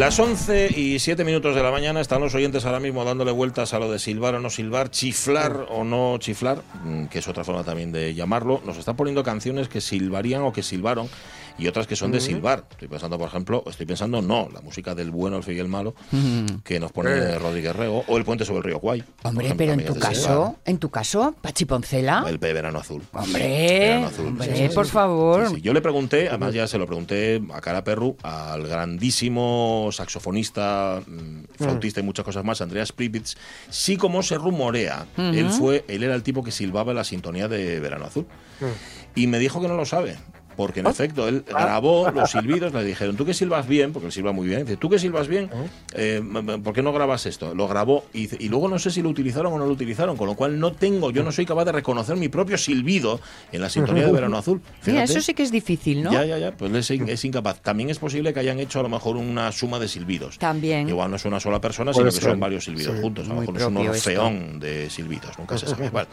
Las 11 y 7 minutos de la mañana están los oyentes ahora mismo dándole vueltas a lo de silbar o no silbar, chiflar o no chiflar, mm, que es otra forma también de llamarlo. Nos están poniendo canciones que silbarían o que silbaron y otras que son de silbar. Estoy pensando, por ejemplo, estoy pensando, no, la música del bueno, el feo y el malo, que nos pone Eh. Rodríguez Rego, o el puente sobre el río Guay. Hombre, ejemplo, pero en tu caso, silbar. en tu caso, Pachi Poncela. El P verano azul. Hombre, Verano azul. hombre, Sí, sí, sí, por sí. favor. Yo le pregunté, además ya se lo pregunté a cara perru, al grandísimo saxofonista, mm, flautista y muchas cosas más, Andreas Pripitz, sí como se rumorea, él fue, él era el tipo que silbaba la sintonía de Verano Azul. Y me dijo que no lo sabe. Porque en efecto, él grabó los silbidos, le dijeron, tú que silbas bien, porque él silba muy bien, dice, tú que silbas bien, eh, ¿por qué no grabas esto? Lo grabó y, luego no sé si lo utilizaron o no lo utilizaron, con lo cual no tengo, yo no soy capaz de reconocer mi propio silbido en la sintonía de Verano Azul. Mira, eso sí que es difícil, ¿no? Ya, ya, ya, pues es, es incapaz. También es posible que hayan hecho a lo mejor una suma de silbidos. También. Igual no es una sola persona, sino que son varios silbidos Sí. juntos. A lo mejor es un orfeón de silbidos, nunca se sabe. Vale.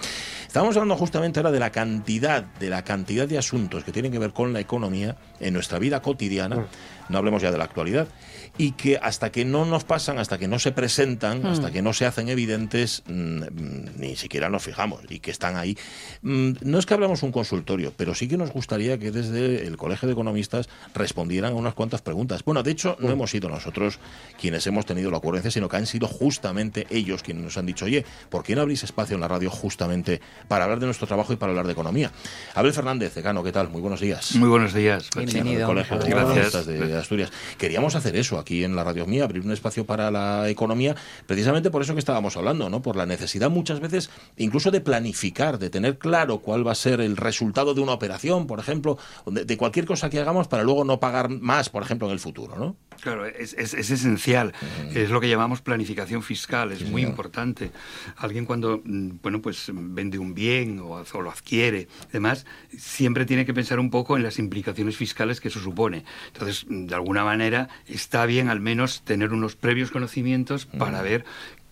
Estábamos hablando justamente ahora de la cantidad, de la cantidad de asuntos que tienen que ver con la economía en nuestra vida cotidiana. No hablemos ya de la actualidad. Y que hasta que no nos pasan, hasta que no se presentan, hasta que no se hacen evidentes, mm, mm, ni siquiera nos fijamos y que están ahí. Mm, No es que hablamos un consultorio, pero sí que nos gustaría que desde el Colegio de Economistas respondieran a unas cuantas preguntas. Bueno, de hecho, no hemos sido nosotros quienes hemos tenido la ocurrencia, sino que han sido justamente ellos quienes nos han dicho, oye, ¿por qué no abrís espacio en la radio justamente para hablar de nuestro trabajo y para hablar de economía? Abel Fernández, decano, ¿qué tal? Muy buenos días. Muy buenos días. Bienvenido. Colegio de Gracias. De Asturias. Queríamos hacer eso aquí en la radio mía, abrir un espacio para la economía, precisamente por eso que estábamos hablando, ¿no? Por la necesidad muchas veces incluso de planificar, de tener claro cuál va a ser el resultado de una operación, por ejemplo, de cualquier cosa que hagamos para luego no pagar más, por ejemplo, en el futuro, ¿no? Claro, es, es- es esencial. Es lo que llamamos planificación fiscal, es muy importante. Alguien cuando, mm, bueno, pues vende un bien o, o lo adquiere, además, siempre tiene que pensar un poco en las implicaciones fiscales que eso supone. Entonces, mm, de alguna manera, está bien al menos tener unos previos conocimientos para ver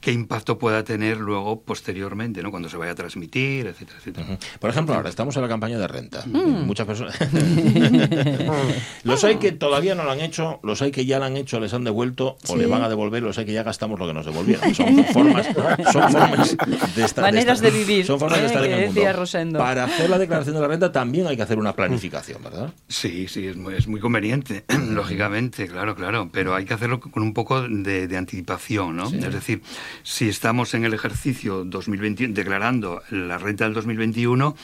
qué impacto pueda tener luego posteriormente, ¿no? Cuando se vaya a transmitir, etcétera, etcétera. Por ejemplo, ahora estamos en la campaña de renta. Muchas personas. los hay que todavía no lo han hecho, los hay que ya lo han hecho, les han devuelto o le van a devolver, los hay que ya gastamos lo que nos devolvieron. Son formas, son formas de estar. Maneras estar- de vivir, Son formas de ¿eh? estar en el mundo. decía Rosendo. Para hacer la declaración de la renta también hay que hacer una planificación, ¿verdad? Sí, sí, es muy, es muy conveniente, lógicamente, claro, claro, pero hay que hacerlo con un poco de, de anticipación, ¿no? Es decir, si estamos en el ejercicio 2021, declarando la renta del 2021,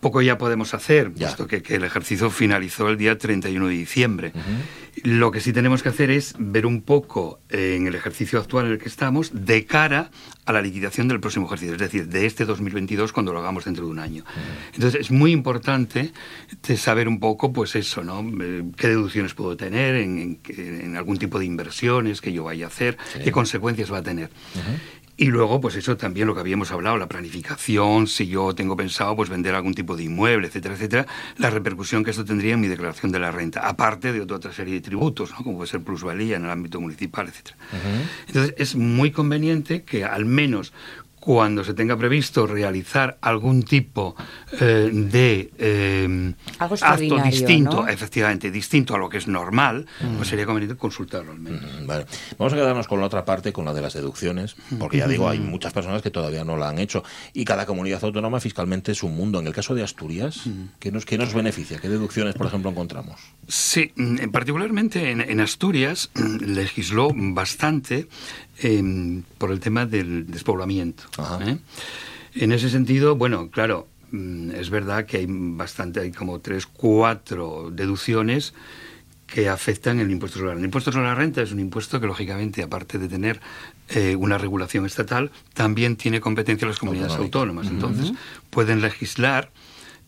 poco ya podemos hacer, Ya. puesto que, que el ejercicio finalizó el día 31 de diciembre. Lo que sí tenemos que hacer es ver un poco eh, en el ejercicio actual en el que estamos de cara a la liquidación del próximo ejercicio, es decir, de este 2022 cuando lo hagamos dentro de un año. Entonces es muy importante de saber un poco, pues eso, ¿no? Eh, ¿Qué deducciones puedo tener en, en qué- en algún tipo de inversiones que yo vaya a hacer? ¿Qué consecuencias va a tener? Y luego, pues eso también lo que habíamos hablado, la planificación, si yo tengo pensado pues vender algún tipo de inmueble, etcétera, etcétera, la repercusión que esto tendría en mi declaración de la renta, aparte de otra serie de tributos, ¿no? como puede ser plusvalía en el ámbito municipal, etcétera. Entonces, es muy conveniente que al menos cuando se tenga previsto realizar algún tipo eh, de eh, Algo acto distinto, ¿no? efectivamente, distinto a lo que es normal, pues sería conveniente consultarlo al menos. Mm, Vale. Vamos a quedarnos con la otra parte, con la de las deducciones, porque ya digo, hay muchas personas que todavía no la han hecho y cada comunidad autónoma fiscalmente es un mundo. En el caso de Asturias, ¿qué nos, qué nos beneficia? ¿Qué deducciones, por ejemplo, encontramos? Sí, mm, particularmente en, en Asturias legisló bastante por el tema del despoblamiento. Ajá. ¿eh? En ese sentido, bueno, claro, mm, es verdad que hay bastante, hay como tres, cuatro deducciones que afectan el impuesto sobre la renta. El impuesto sobre la renta es un impuesto que, lógicamente, aparte de tener eh, una regulación estatal, también tiene competencia las comunidades autónomas. Entonces, pueden legislar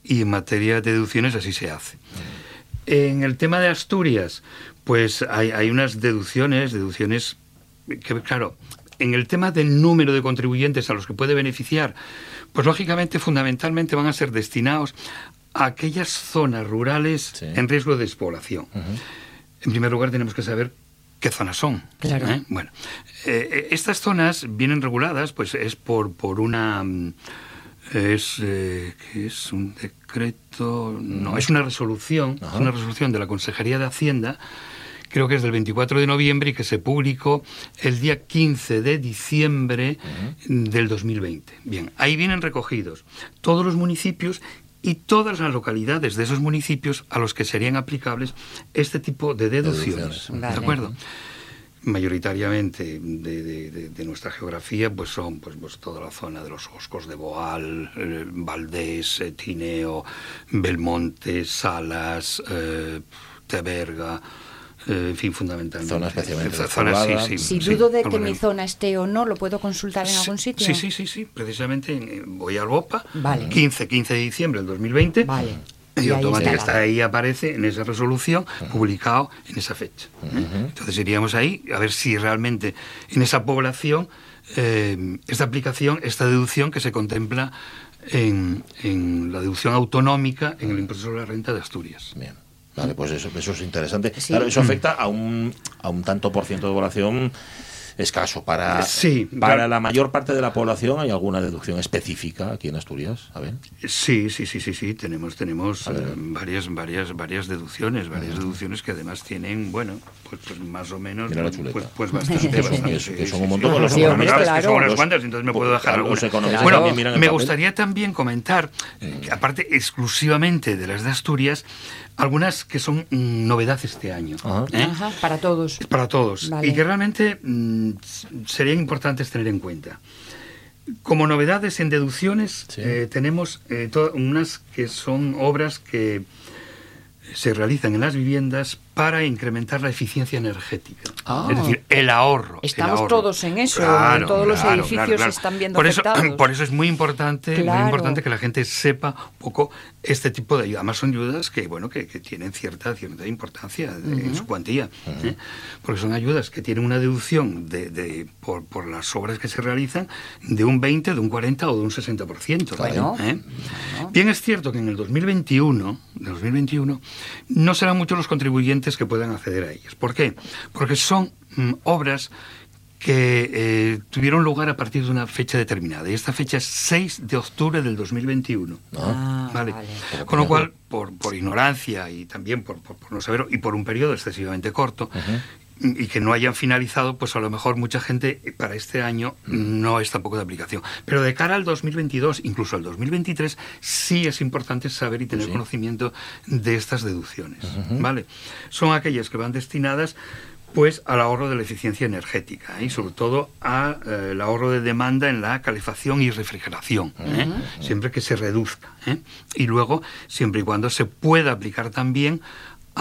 y en materia de deducciones así se hace. En el tema de Asturias, pues hay, hay unas deducciones, deducciones que, claro, en el tema del número de contribuyentes a los que puede beneficiar, pues lógicamente, fundamentalmente van a ser destinados a aquellas zonas rurales Sí. en riesgo de despoblación. En primer lugar, tenemos que saber qué zonas son. Claro. ¿eh? Bueno, eh, eh, estas zonas vienen reguladas, pues es por, por una... mm, Es, eh, ¿qué es un decreto, no, es una resolución, es una resolución de la Consejería de Hacienda, creo que es del 24 de noviembre y que se publicó el día 15 de diciembre del 2020. Bien, ahí vienen recogidos todos los municipios y todas las localidades de esos municipios a los que serían aplicables este tipo de deducciones. Deducciones. Vale. ¿De acuerdo? mayoritariamente de, de- de- de nuestra geografía pues son pues, pues toda la zona de los Oscos de Boal, eh, Valdés, eh, Tineo, Belmonte, Salas, eh, Teberga, eh, en fin, fundamentalmente. Zona especialmente Eh, zona, despoblada. sí, sí, Si sí, dudo de que mi zona esté o no, ¿lo puedo consultar en algún sitio? Sí, sí, sí, sí. Precisamente voy al BOPA, Vale. 15, 15 de diciembre del 2020. Vale. Y, automáticamente está. ahí aparece en esa resolución publicado en esa fecha. ¿eh? Entonces iríamos ahí a ver si realmente en esa población eh, esta aplicación, esta deducción que se contempla en, en la deducción autonómica en el impuesto sobre la renta de Asturias. Bien. Vale, pues eso, eso es interesante. Sí. Claro, eso afecta a un, a un tanto por ciento de población escaso. Para, Sí, para claro. la mayor parte de la población hay alguna deducción específica aquí en Asturias. A ver. Sí, sí, sí, sí, sí. Tenemos, tenemos eh, varias, varias, varias deducciones, varias deducciones que además tienen, bueno, pues, pues más o menos, Mira la pues, chuleta. pues, pues bastante, Que son- bastante, que sí, son sí, un montón, los economistas, claro, que son entonces me puedo dejar economistas Bueno, me papel. gustaría también comentar, eh, que aparte exclusivamente de las de Asturias, algunas que son mm, novedad este año. Ajá. ¿eh? Ajá, para todos. para todos Vale. y que realmente mm, serían importantes tener en cuenta. Como novedades en deducciones Sí. eh, tenemos eh, unas que son obras que se realizan en las viviendas para incrementar la eficiencia energética. Ah. Es decir, el ahorro. el Estamos ahorro. todos en eso, todos los edificios se están viendo por eso, afectados. por eso es muy importante, muy importante que la gente sepa un poco este tipo de ayudas. Además son ayudas que, bueno, que, que tienen cierta, cierta importancia de- en su cuantía. ¿eh? Porque son ayudas que tienen una deducción de, de- por, por las obras que se realizan de un 20, de un 40 o de un 60%. Bueno. ¿eh? Bien es cierto que en el 2021, de 2021 no serán muchos los contribuyentes que puedan acceder a ellas. ¿Por qué? Porque son mm, obras que eh, tuvieron lugar a partir de una fecha determinada. Y esta fecha es 6 de octubre del 2021. Ah, Vale. vale. Con lo cual, por, por ignorancia y también por, por- por no saber, y por un periodo excesivamente corto, y que no hayan finalizado, pues a lo mejor mucha gente eh, para este año no es tampoco de aplicación. Pero de cara al 2022, incluso al 2023, sí es importante saber y tener Sí. conocimiento de estas deducciones. ¿Vale? Son aquellas que van destinadas pues al ahorro de la eficiencia energética ¿eh? y sobre todo al ahorro de demanda en la calefacción y refrigeración, ¿eh? siempre que se reduzca. ¿eh? Y luego, siempre y cuando se pueda aplicar también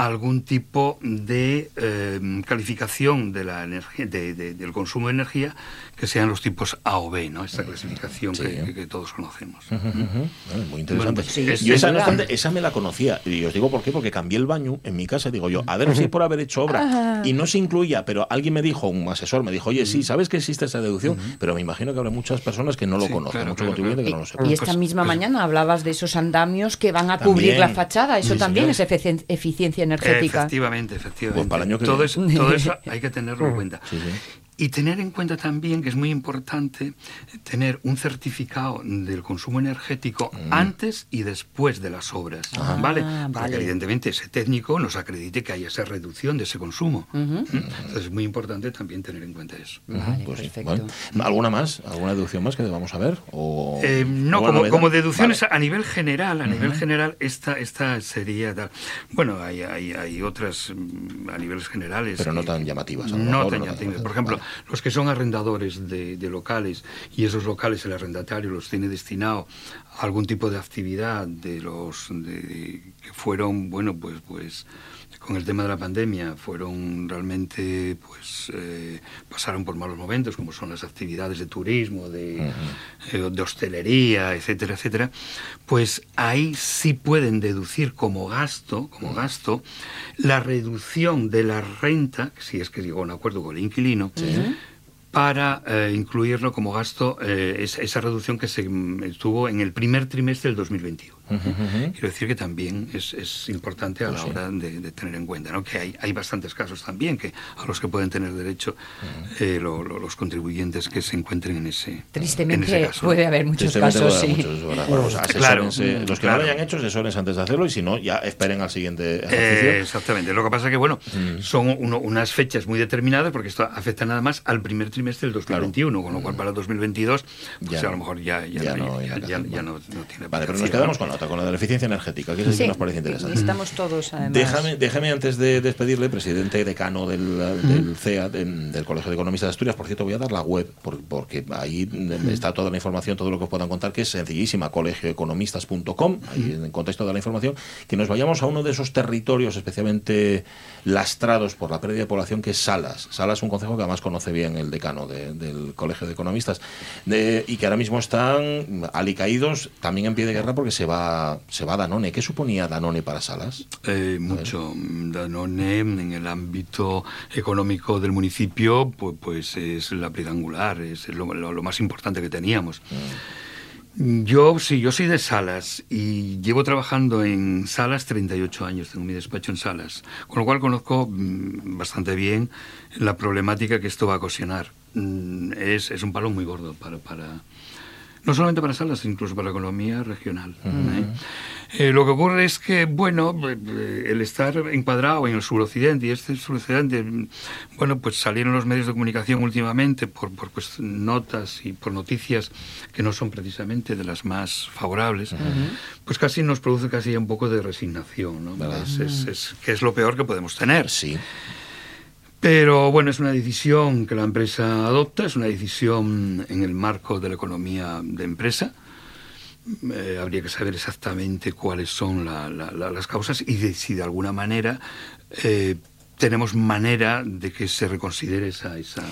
algún tipo de eh, calificación de la energía, de- de- del consumo de energía que sean los tipos A o B, ¿no? Esta clasificación Sí. que, que- que todos conocemos. Ujú. Bueno, muy interesante. Bueno, pues sí, Yo es esa, no verdad. obstante, esa me la conocía. Y os digo por qué, porque cambié el baño en mi casa. Digo yo, a ver si por haber hecho obra. Y no se incluía, pero alguien me dijo, un asesor me dijo, oye, sí, ¿sabes que existe esa deducción? Pero me imagino que habrá muchas personas que no lo Sí, conocen, claro, muchos claro, contribuyentes Y, que no lo sepan. y esta Pues- misma pues- mañana hablabas de esos andamios que van a También. cubrir la fachada. Eso Sí, también señor. es eficien- eficiencia energética. Efectivamente, efectivamente. Pues para el año que todo, eso, todo eso hay que tenerlo en cuenta. Sí, sí. Y tener en cuenta también que es muy importante tener un certificado del consumo energético antes y después de las obras, ¿vale? Para vale. que evidentemente ese técnico nos acredite que haya esa reducción de ese consumo. ¿Mm? Entonces es muy importante también tener en cuenta eso. Vale, Pues perfecto. bueno. ¿Alguna más? ¿Alguna deducción más que debamos a ver? O, Eh, no, como, deducciones Vale. a nivel general, a nivel general, esta, esta sería tal. Bueno, hay, hay, hay otras mm, a niveles generales. Pero no tan llamativas, a lo No mejor, tan llamativas. Por ejemplo, los que son arrendadores de, locales y esos locales el arrendatario los tiene destinado a algún tipo de actividad de los que fueron, bueno, pues, pues con el tema de la pandemia fueron realmente, pues, eh, pasaron por malos momentos, como son las actividades de turismo, de, eh, de hostelería, etcétera, etcétera, pues ahí sí pueden deducir como gasto, como gasto, la reducción de la renta, si es que llegó a un acuerdo con el inquilino, para eh, incluirlo como gasto, eh, esa, esa reducción que se mm, estuvo en el primer trimestre del 2021. Quiero decir que también es, es importante a Pues la sí. hora de, de tener en cuenta, ¿no? que hay, hay bastantes casos también que a los que pueden tener derecho eh, lo- lo- los contribuyentes que se encuentren en ese, en ese Tristemente caso. puede haber muchos Tristemente casos, haber sí. muchos, es. Bueno, pues Claro, asesórense. los que claro. no lo hayan hecho, asesórense antes de hacerlo y si no, ya esperen al siguiente Eh, ejercicio. exactamente. Lo que pasa que, bueno, son uno- unas fechas muy determinadas porque esto afecta nada más al primer trimestre del 2021, con lo cual para 2022, pues Ya a lo no. mejor ya, ya, Ya no, ya, ya ya- no. no- tiene Vale, pero nos quedamos con la otra, con la de la eficiencia energética, que es Sí, que nos parece interesante. estamos todos, además. Déjame, déjame antes de despedirle, presidente decano del, del CEA, de- del Colegio de Economistas de Asturias, por cierto, voy a dar la web, por- porque ahí está toda la información, todo lo que os puedan contar, que es sencillísima, colegioeconomistas.com, ahí en el contexto de la información, que nos vayamos a uno de esos territorios especialmente lastrados por la pérdida de población, que es Salas. Salas es un consejo que además conoce bien el decano de- del Colegio de Economistas, de- y que ahora mismo están alicaídos, también en pie de guerra, porque se va, se va Danone. ¿Qué suponía Danone para Salas? Eh, mucho. Danone en el ámbito económico del municipio, pues, pues es la piedra angular, es lo, lo- lo más importante que teníamos. Yo sí, yo soy de Salas y llevo trabajando en Salas 38 años, tengo mi despacho en Salas, con lo cual conozco mm, bastante bien la problemática que esto va a ocasionar. Mm, Es, es un palo muy gordo para, para, no solamente para Salas, incluso para la economía regional. ¿eh? Eh, lo que ocurre es que, bueno, eh, el estar encuadrado en el suroccidente, y este suroccidente, mm, bueno, pues salieron los medios de comunicación últimamente por, por pues, notas y por noticias que no son precisamente de las más favorables, pues casi nos produce casi un poco de resignación, ¿no? Es, es- es- que es lo peor que podemos tener. Sí. Pero bueno, es una decisión que la empresa adopta, es una decisión en el marco de la economía de empresa. Eh, habría que saber exactamente cuáles son la- la- la- las causas y de, si de alguna manera eh, tenemos manera de que se reconsidere esa, esa,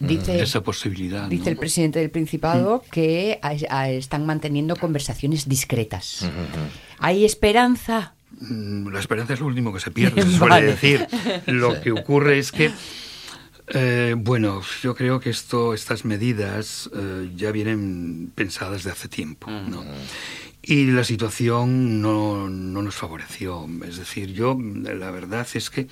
Dice, esa posibilidad. dice ¿no? el presidente del Principado que a- a- están manteniendo conversaciones discretas. ¿Hay esperanza? Mm, La esperanza es lo último que se pierde, se suele Vale. decir. Lo que ocurre es que, eh, bueno, yo creo que esto, estas medidas eh, ya vienen pensadas de hace tiempo, ¿no? Y la situación no, no nos favoreció. Es decir, yo, la verdad es que eh,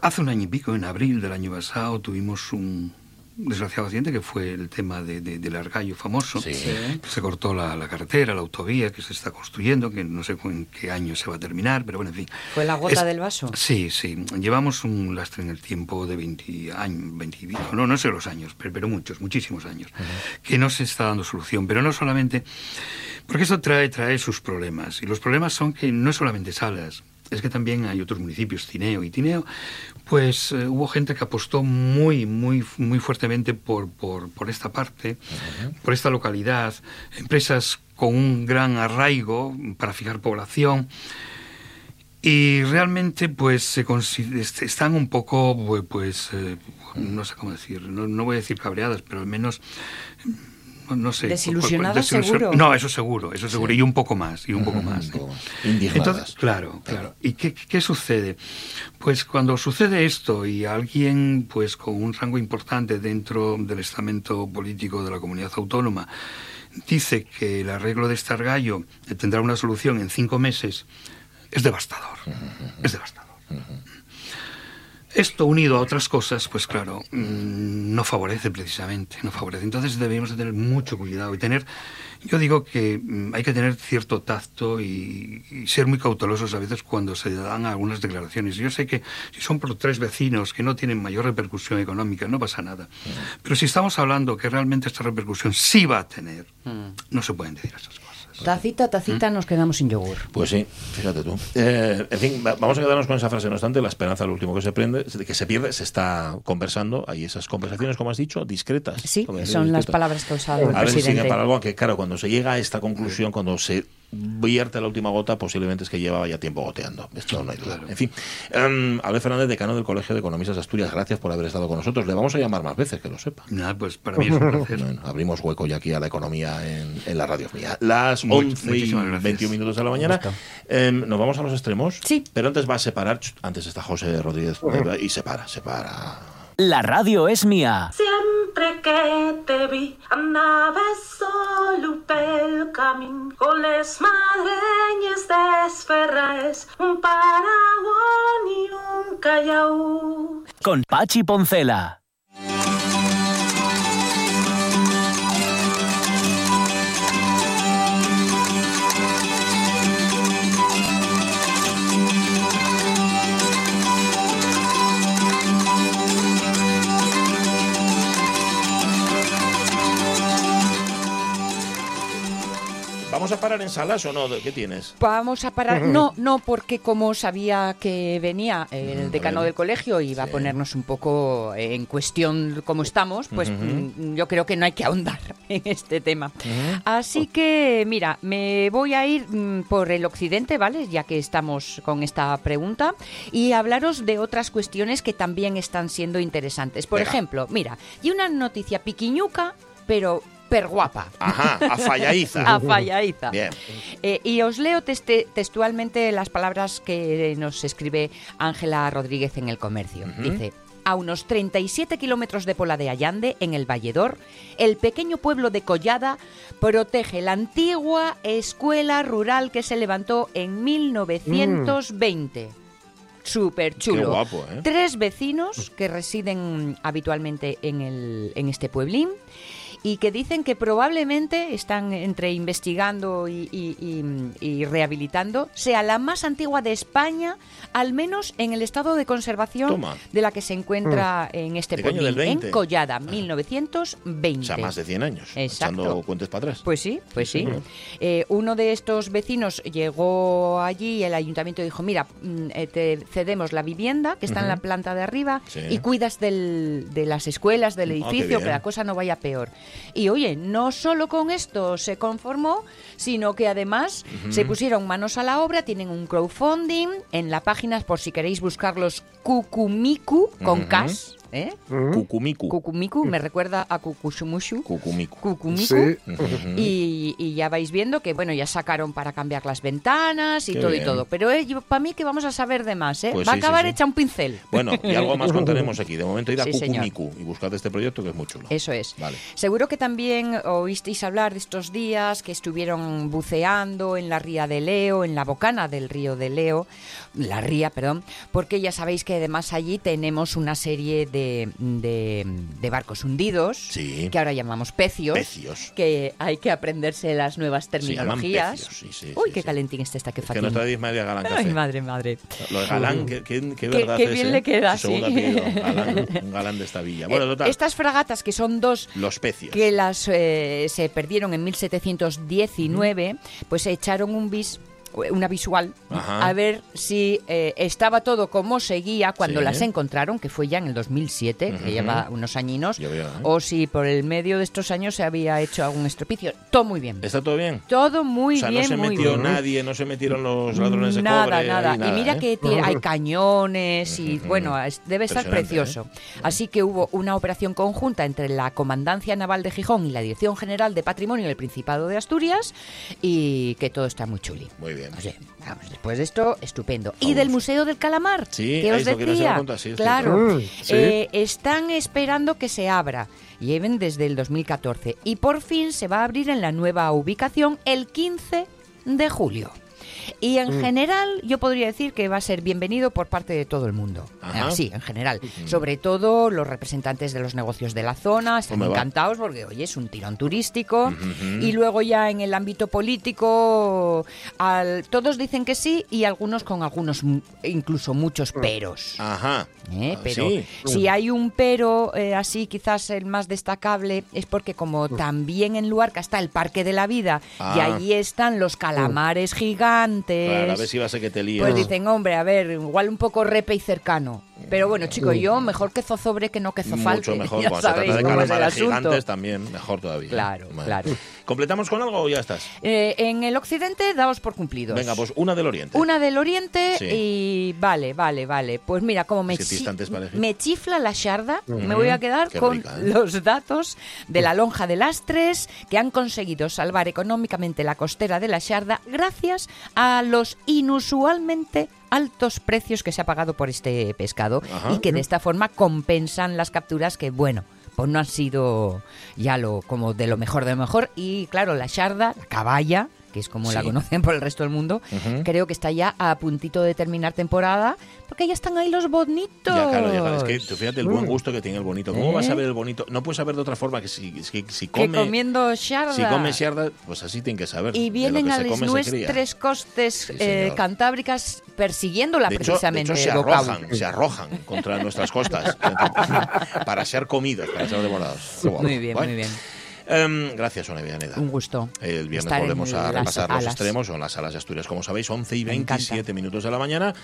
hace un año y pico, en abril del año pasado, tuvimos un desgraciado accidente que fue el tema de, de- del argallo famoso. Sí. que Se cortó la, la carretera, la autovía que se está construyendo, que no sé en qué año se va a terminar, pero bueno, en fin. ¿Fue la gota del vaso? Sí, sí. Llevamos un lastre en el tiempo de 20 años, 20 y pico, no, no sé los años, pero, pero muchos, muchísimos años, que no se está dando solución. Pero no solamente, porque esto trae, trae sus problemas. Y los problemas son que no es solamente Salas, es que también hay otros municipios, Tineo y Tineo, pues eh, hubo gente que apostó muy, muy, muy fuertemente por, por, por esta parte, por esta localidad, empresas con un gran arraigo para fijar población. Y realmente, pues, se consi- est- están un poco, pues, eh, no sé cómo decir, no, no voy a decir cabreadas, pero al menos, no, sé. Desilusionadas, desilusión- seguro. No, eso seguro, eso seguro, y un poco más, y un poco más. ¿eh? Entonces, claro, claro. ¿Y qué, qué sucede? Pues cuando sucede esto y alguien, pues, con un rango importante dentro del estamento político de la comunidad autónoma, dice que el arreglo de este argallo tendrá una solución en cinco meses, es devastador. Es devastador. Esto unido a otras cosas, pues claro, mm, no favorece precisamente, no favorece. Entonces debemos de tener mucho cuidado y tener, yo digo que mm, hay que tener cierto tacto y, y ser muy cautelosos a veces cuando se dan algunas declaraciones. Yo sé que si son por tres vecinos que no tienen mayor repercusión económica, no pasa nada. Pero si estamos hablando que realmente esta repercusión sí va a tener, no se pueden decir esas cosas. Tacita, tacita, nos quedamos sin yogur. Pues sí, fíjate tú. Eh, en fin, va- vamos a quedarnos con esa frase. No obstante, la esperanza, lo último que se prende, que se pierde, se está conversando. Hay esas conversaciones, como has dicho, discretas. Sí, son las palabras que ha usado el A ver si para algo, aunque claro, cuando se llega a esta conclusión, cuando se vierte la última gota, posiblemente es que llevaba ya tiempo goteando. Esto no hay duda. En fin, um, Abel Fernández, decano del Colegio de Economistas de Asturias, gracias por haber estado con nosotros. Le vamos a llamar más veces, que lo sepa. Nada, pues para mí es un placer. Bueno, abrimos hueco ya aquí a la economía en, en la radio mía. Las Muy- 11 y muchísimas gracias. 21 minutos de la mañana. Em, Nos vamos a los extremos. Sí. Pero antes va a separar. Antes está José Rodríguez y separa, separa. La radio es mía. Siempre que te vi, andaves solo pel camí, les madrenyes desferraes, un paraguón y un callau. Con Pachi Poncela. ¿Vamos a parar en salas o no? ¿Qué tienes? Vamos a parar. No, no, porque como sabía que venía el decano del colegio y iba a ponernos un poco en cuestión como estamos, pues mm, yo creo que no hay que ahondar en este tema. Así que, mira, me voy a ir mm, por el occidente, ¿vale? Ya que estamos con esta pregunta, y hablaros de otras cuestiones que también están siendo interesantes. Por Venga. ejemplo, mira, y una noticia piquiñuca, pero per guapa. Ajá, a Fallaiza. A fallaiza. Bien. Eh, y os leo teste- textualmente las palabras que nos escribe Ángela Rodríguez en el comercio. Dice. A unos 37 kilómetros de Pola de Allande, en el Valledor, el pequeño pueblo de Collada protege la antigua escuela rural que se levantó en 1920. Súper chulo. Qué guapo, ¿eh? Tres vecinos que residen habitualmente en, el, en este pueblín y que dicen que probablemente están entre investigando y, y- y- y rehabilitando, sea la más antigua de España, al menos en el estado de conservación Toma. de la que se encuentra en este ¿De qué año pueblín, del 20? en Collada, 1920. O sea, más de 100 años. Exacto. Echando cuentes para atrás. Pues sí, pues sí. Eh, uno de estos vecinos llegó allí y el ayuntamiento dijo, mira, mm, eh, te cedemos la vivienda que está en la planta de arriba Sí. y cuidas del- de las escuelas, del Ah, edificio, bien. que la cosa no vaya peor. Y oye, no solo con esto se conformó, sino que además se pusieron manos a la obra, tienen un crowdfunding en la página, por si queréis buscarlos, Kukumiku, con Ujú. Kas, ¿eh? Cucumicu. Me recuerda a Kukushumushu. Cucumicu. Sí. Y, y ya vais viendo que, bueno, ya sacaron para cambiar las ventanas y Qué todo bien. y todo. Pero para mí que vamos a saber de más, ¿eh? Pues Va sí, a acabar sí, sí. hecha un pincel. Bueno, y algo más contaremos aquí. De momento ir a Sí, señor. Cucumicu y buscad este proyecto que es muy chulo. Eso es. Vale. Seguro que también oísteis hablar de estos días que estuvieron buceando en la ría de Leo, en la bocana del río de Leo, la ría, perdón, porque ya sabéis que además allí tenemos una serie de, de- de barcos hundidos, Sí. que ahora llamamos pecios, Pecios. que hay que aprenderse las nuevas terminologías. pecios, sí, sí, Uy, qué calentín está esta, qué Que fatín. nos trae María Galán Ay, Café. madre, madre. Lo de Galán, qué, qué, qué verdad qué es, bien ¿eh? le queda, sí. apellido, Galán, un galán de esta villa. Bueno, Eh, total, Estas fragatas, que son dos los pecios. que las eh, se perdieron en 1719, pues se echaron un bis una visual Ajá. a ver si eh, estaba todo como seguía cuando Sí. las encontraron, que fue ya en el 2007, Ujú. que lleva unos añinos, Ya ¿eh? o si por el medio de estos años se había hecho algún estropicio. Todo muy bien. ¿Está todo bien? Todo muy o sea, bien, no se metió bien. nadie, no se metieron los ladrones de nada, cobre. nada, ahí, Y mira ¿eh? que tiene- hay cañones y bueno, es- debe estar precioso. ¿eh? Así que hubo una operación conjunta entre la Comandancia Naval de Gijón y la Dirección General de Patrimonio del Principado de Asturias y que todo está muy chuli. Muy bien. O sea, vamos, después de esto, estupendo. Y del Museo del Calamar, Sí, que os que decía. sí, es claro, sí. eh, están esperando que se abra. Lleven desde el 2014 y por fin se va a abrir en la nueva ubicación el 15 de julio. Y en general yo podría decir que va a ser bienvenido por parte de todo el mundo. Ajá. Así, en general. Sobre todo los representantes de los negocios de la zona están va. encantados porque, oye, es un tirón turístico. Y luego ya en el ámbito político, al- todos dicen que sí y algunos con algunos, incluso muchos peros. Ajá. ¿eh? Ah, Pero sí. si hay un pero eh, así, quizás el más destacable, es porque como también en Luarca está el Parque de la Vida y Ah. allí están los calamares gigantes, Claro, a ver si va a ser que te lías. pues dicen, hombre, a ver, igual un poco repe y cercano. Pero bueno, chico, yo mejor que zozobre que no que zofalte. Mucho mejor. Ya Cuando se trata de calamares gigantes también, mejor todavía. Claro, claro. ¿Completamos con algo o ya estás? Eh, en el occidente, daos por cumplidos. Venga, pues una del oriente. Una del oriente Sí. y vale, vale, vale. Pues mira, como me, chi- me chifla la sharda, me voy a quedar Qué con rica, ¿eh? los datos de la lonja de Lastres que han conseguido salvar económicamente la costera de la sharda gracias a los inusualmente altos precios que se ha pagado por este pescado Ajá. y que de esta forma compensan las capturas que, bueno, pues no han sido ya lo como de lo mejor de lo mejor. Y claro, la charda, la caballa, que es como la Sí. conocen por el resto del mundo, Ujú. creo que está ya a puntito de terminar temporada, porque ya están ahí los bonitos. Ya, claro, ya, claro. Es que tú fíjate el buen gusto que tiene el bonito. ¿Cómo ¿Eh? vas a ver el bonito? No puedes saber de otra forma que si, si, si que comiendo charda. Si come siarda, pues así tiene que saber. y De vienen a las nuestras costes Sí, eh, cantábricas persiguiéndola De hecho, de precisamente hecho, se arrojan, se arrojan contra nuestras costas para ser comidos, para ser devorados. Muy bien, Bueno. muy bien. Em, gracias, Ona Villaneda. Un gusto. El viernes estar volvemos a repasar los extremos, son las salas de Asturias, como sabéis, 11 y Me encanta. 27 minutos de la mañana.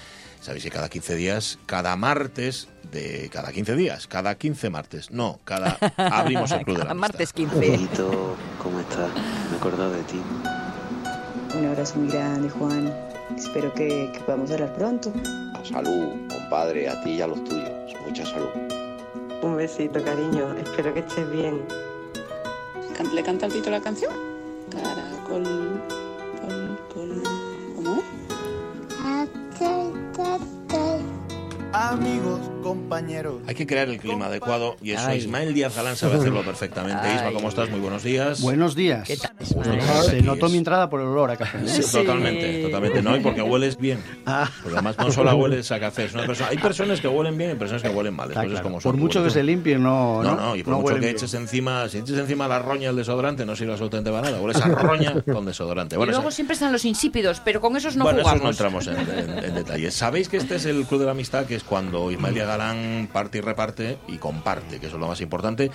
Sabéis que cada 15 días, cada martes de cada 15 días, cada 15 martes, no, cada abrimos el club de la amistad. martes 15. Hijito, ¿cómo estás? Me he acordado de ti. Un abrazo muy grande, Juan. Espero que, que podamos hablar pronto. Salud, compadre, a ti y a los tuyos. Mucha salud. Un besito, cariño. Espero que estés bien. ¿Le canta el título de la canción? Caracol. Col, col, ¿Cómo? Amigos, compañeros. Hay que crear el clima adecuado y eso Ay. Ismael Díaz Galán sabe hacerlo perfectamente. Ay. Isma, ¿cómo estás? Muy buenos días. Buenos días. ¿Qué tal? Se notó mi entrada por el olor a café. Sí, Sí. Totalmente, totalmente. No, y porque hueles bien. Ah, Porque además no solo hueles a café. Es una persona, hay personas que huelen bien y personas que huelen mal. claro. como son. Por mucho que se limpie, no. No, no, y por mucho huelen que bien. eches encima, si eches encima la roña del desodorante, no sirve absolutamente para nada. Hueles a roña con desodorante. y Bueno, luego eso- siempre están los insípidos, pero con esos no bueno, esos no jugamos. entramos en, en- en detalles. Sabéis que este es el Club de la Amistad, que es cuando Ismael Díaz Galán parte y reparte y comparte, que eso es lo más importante,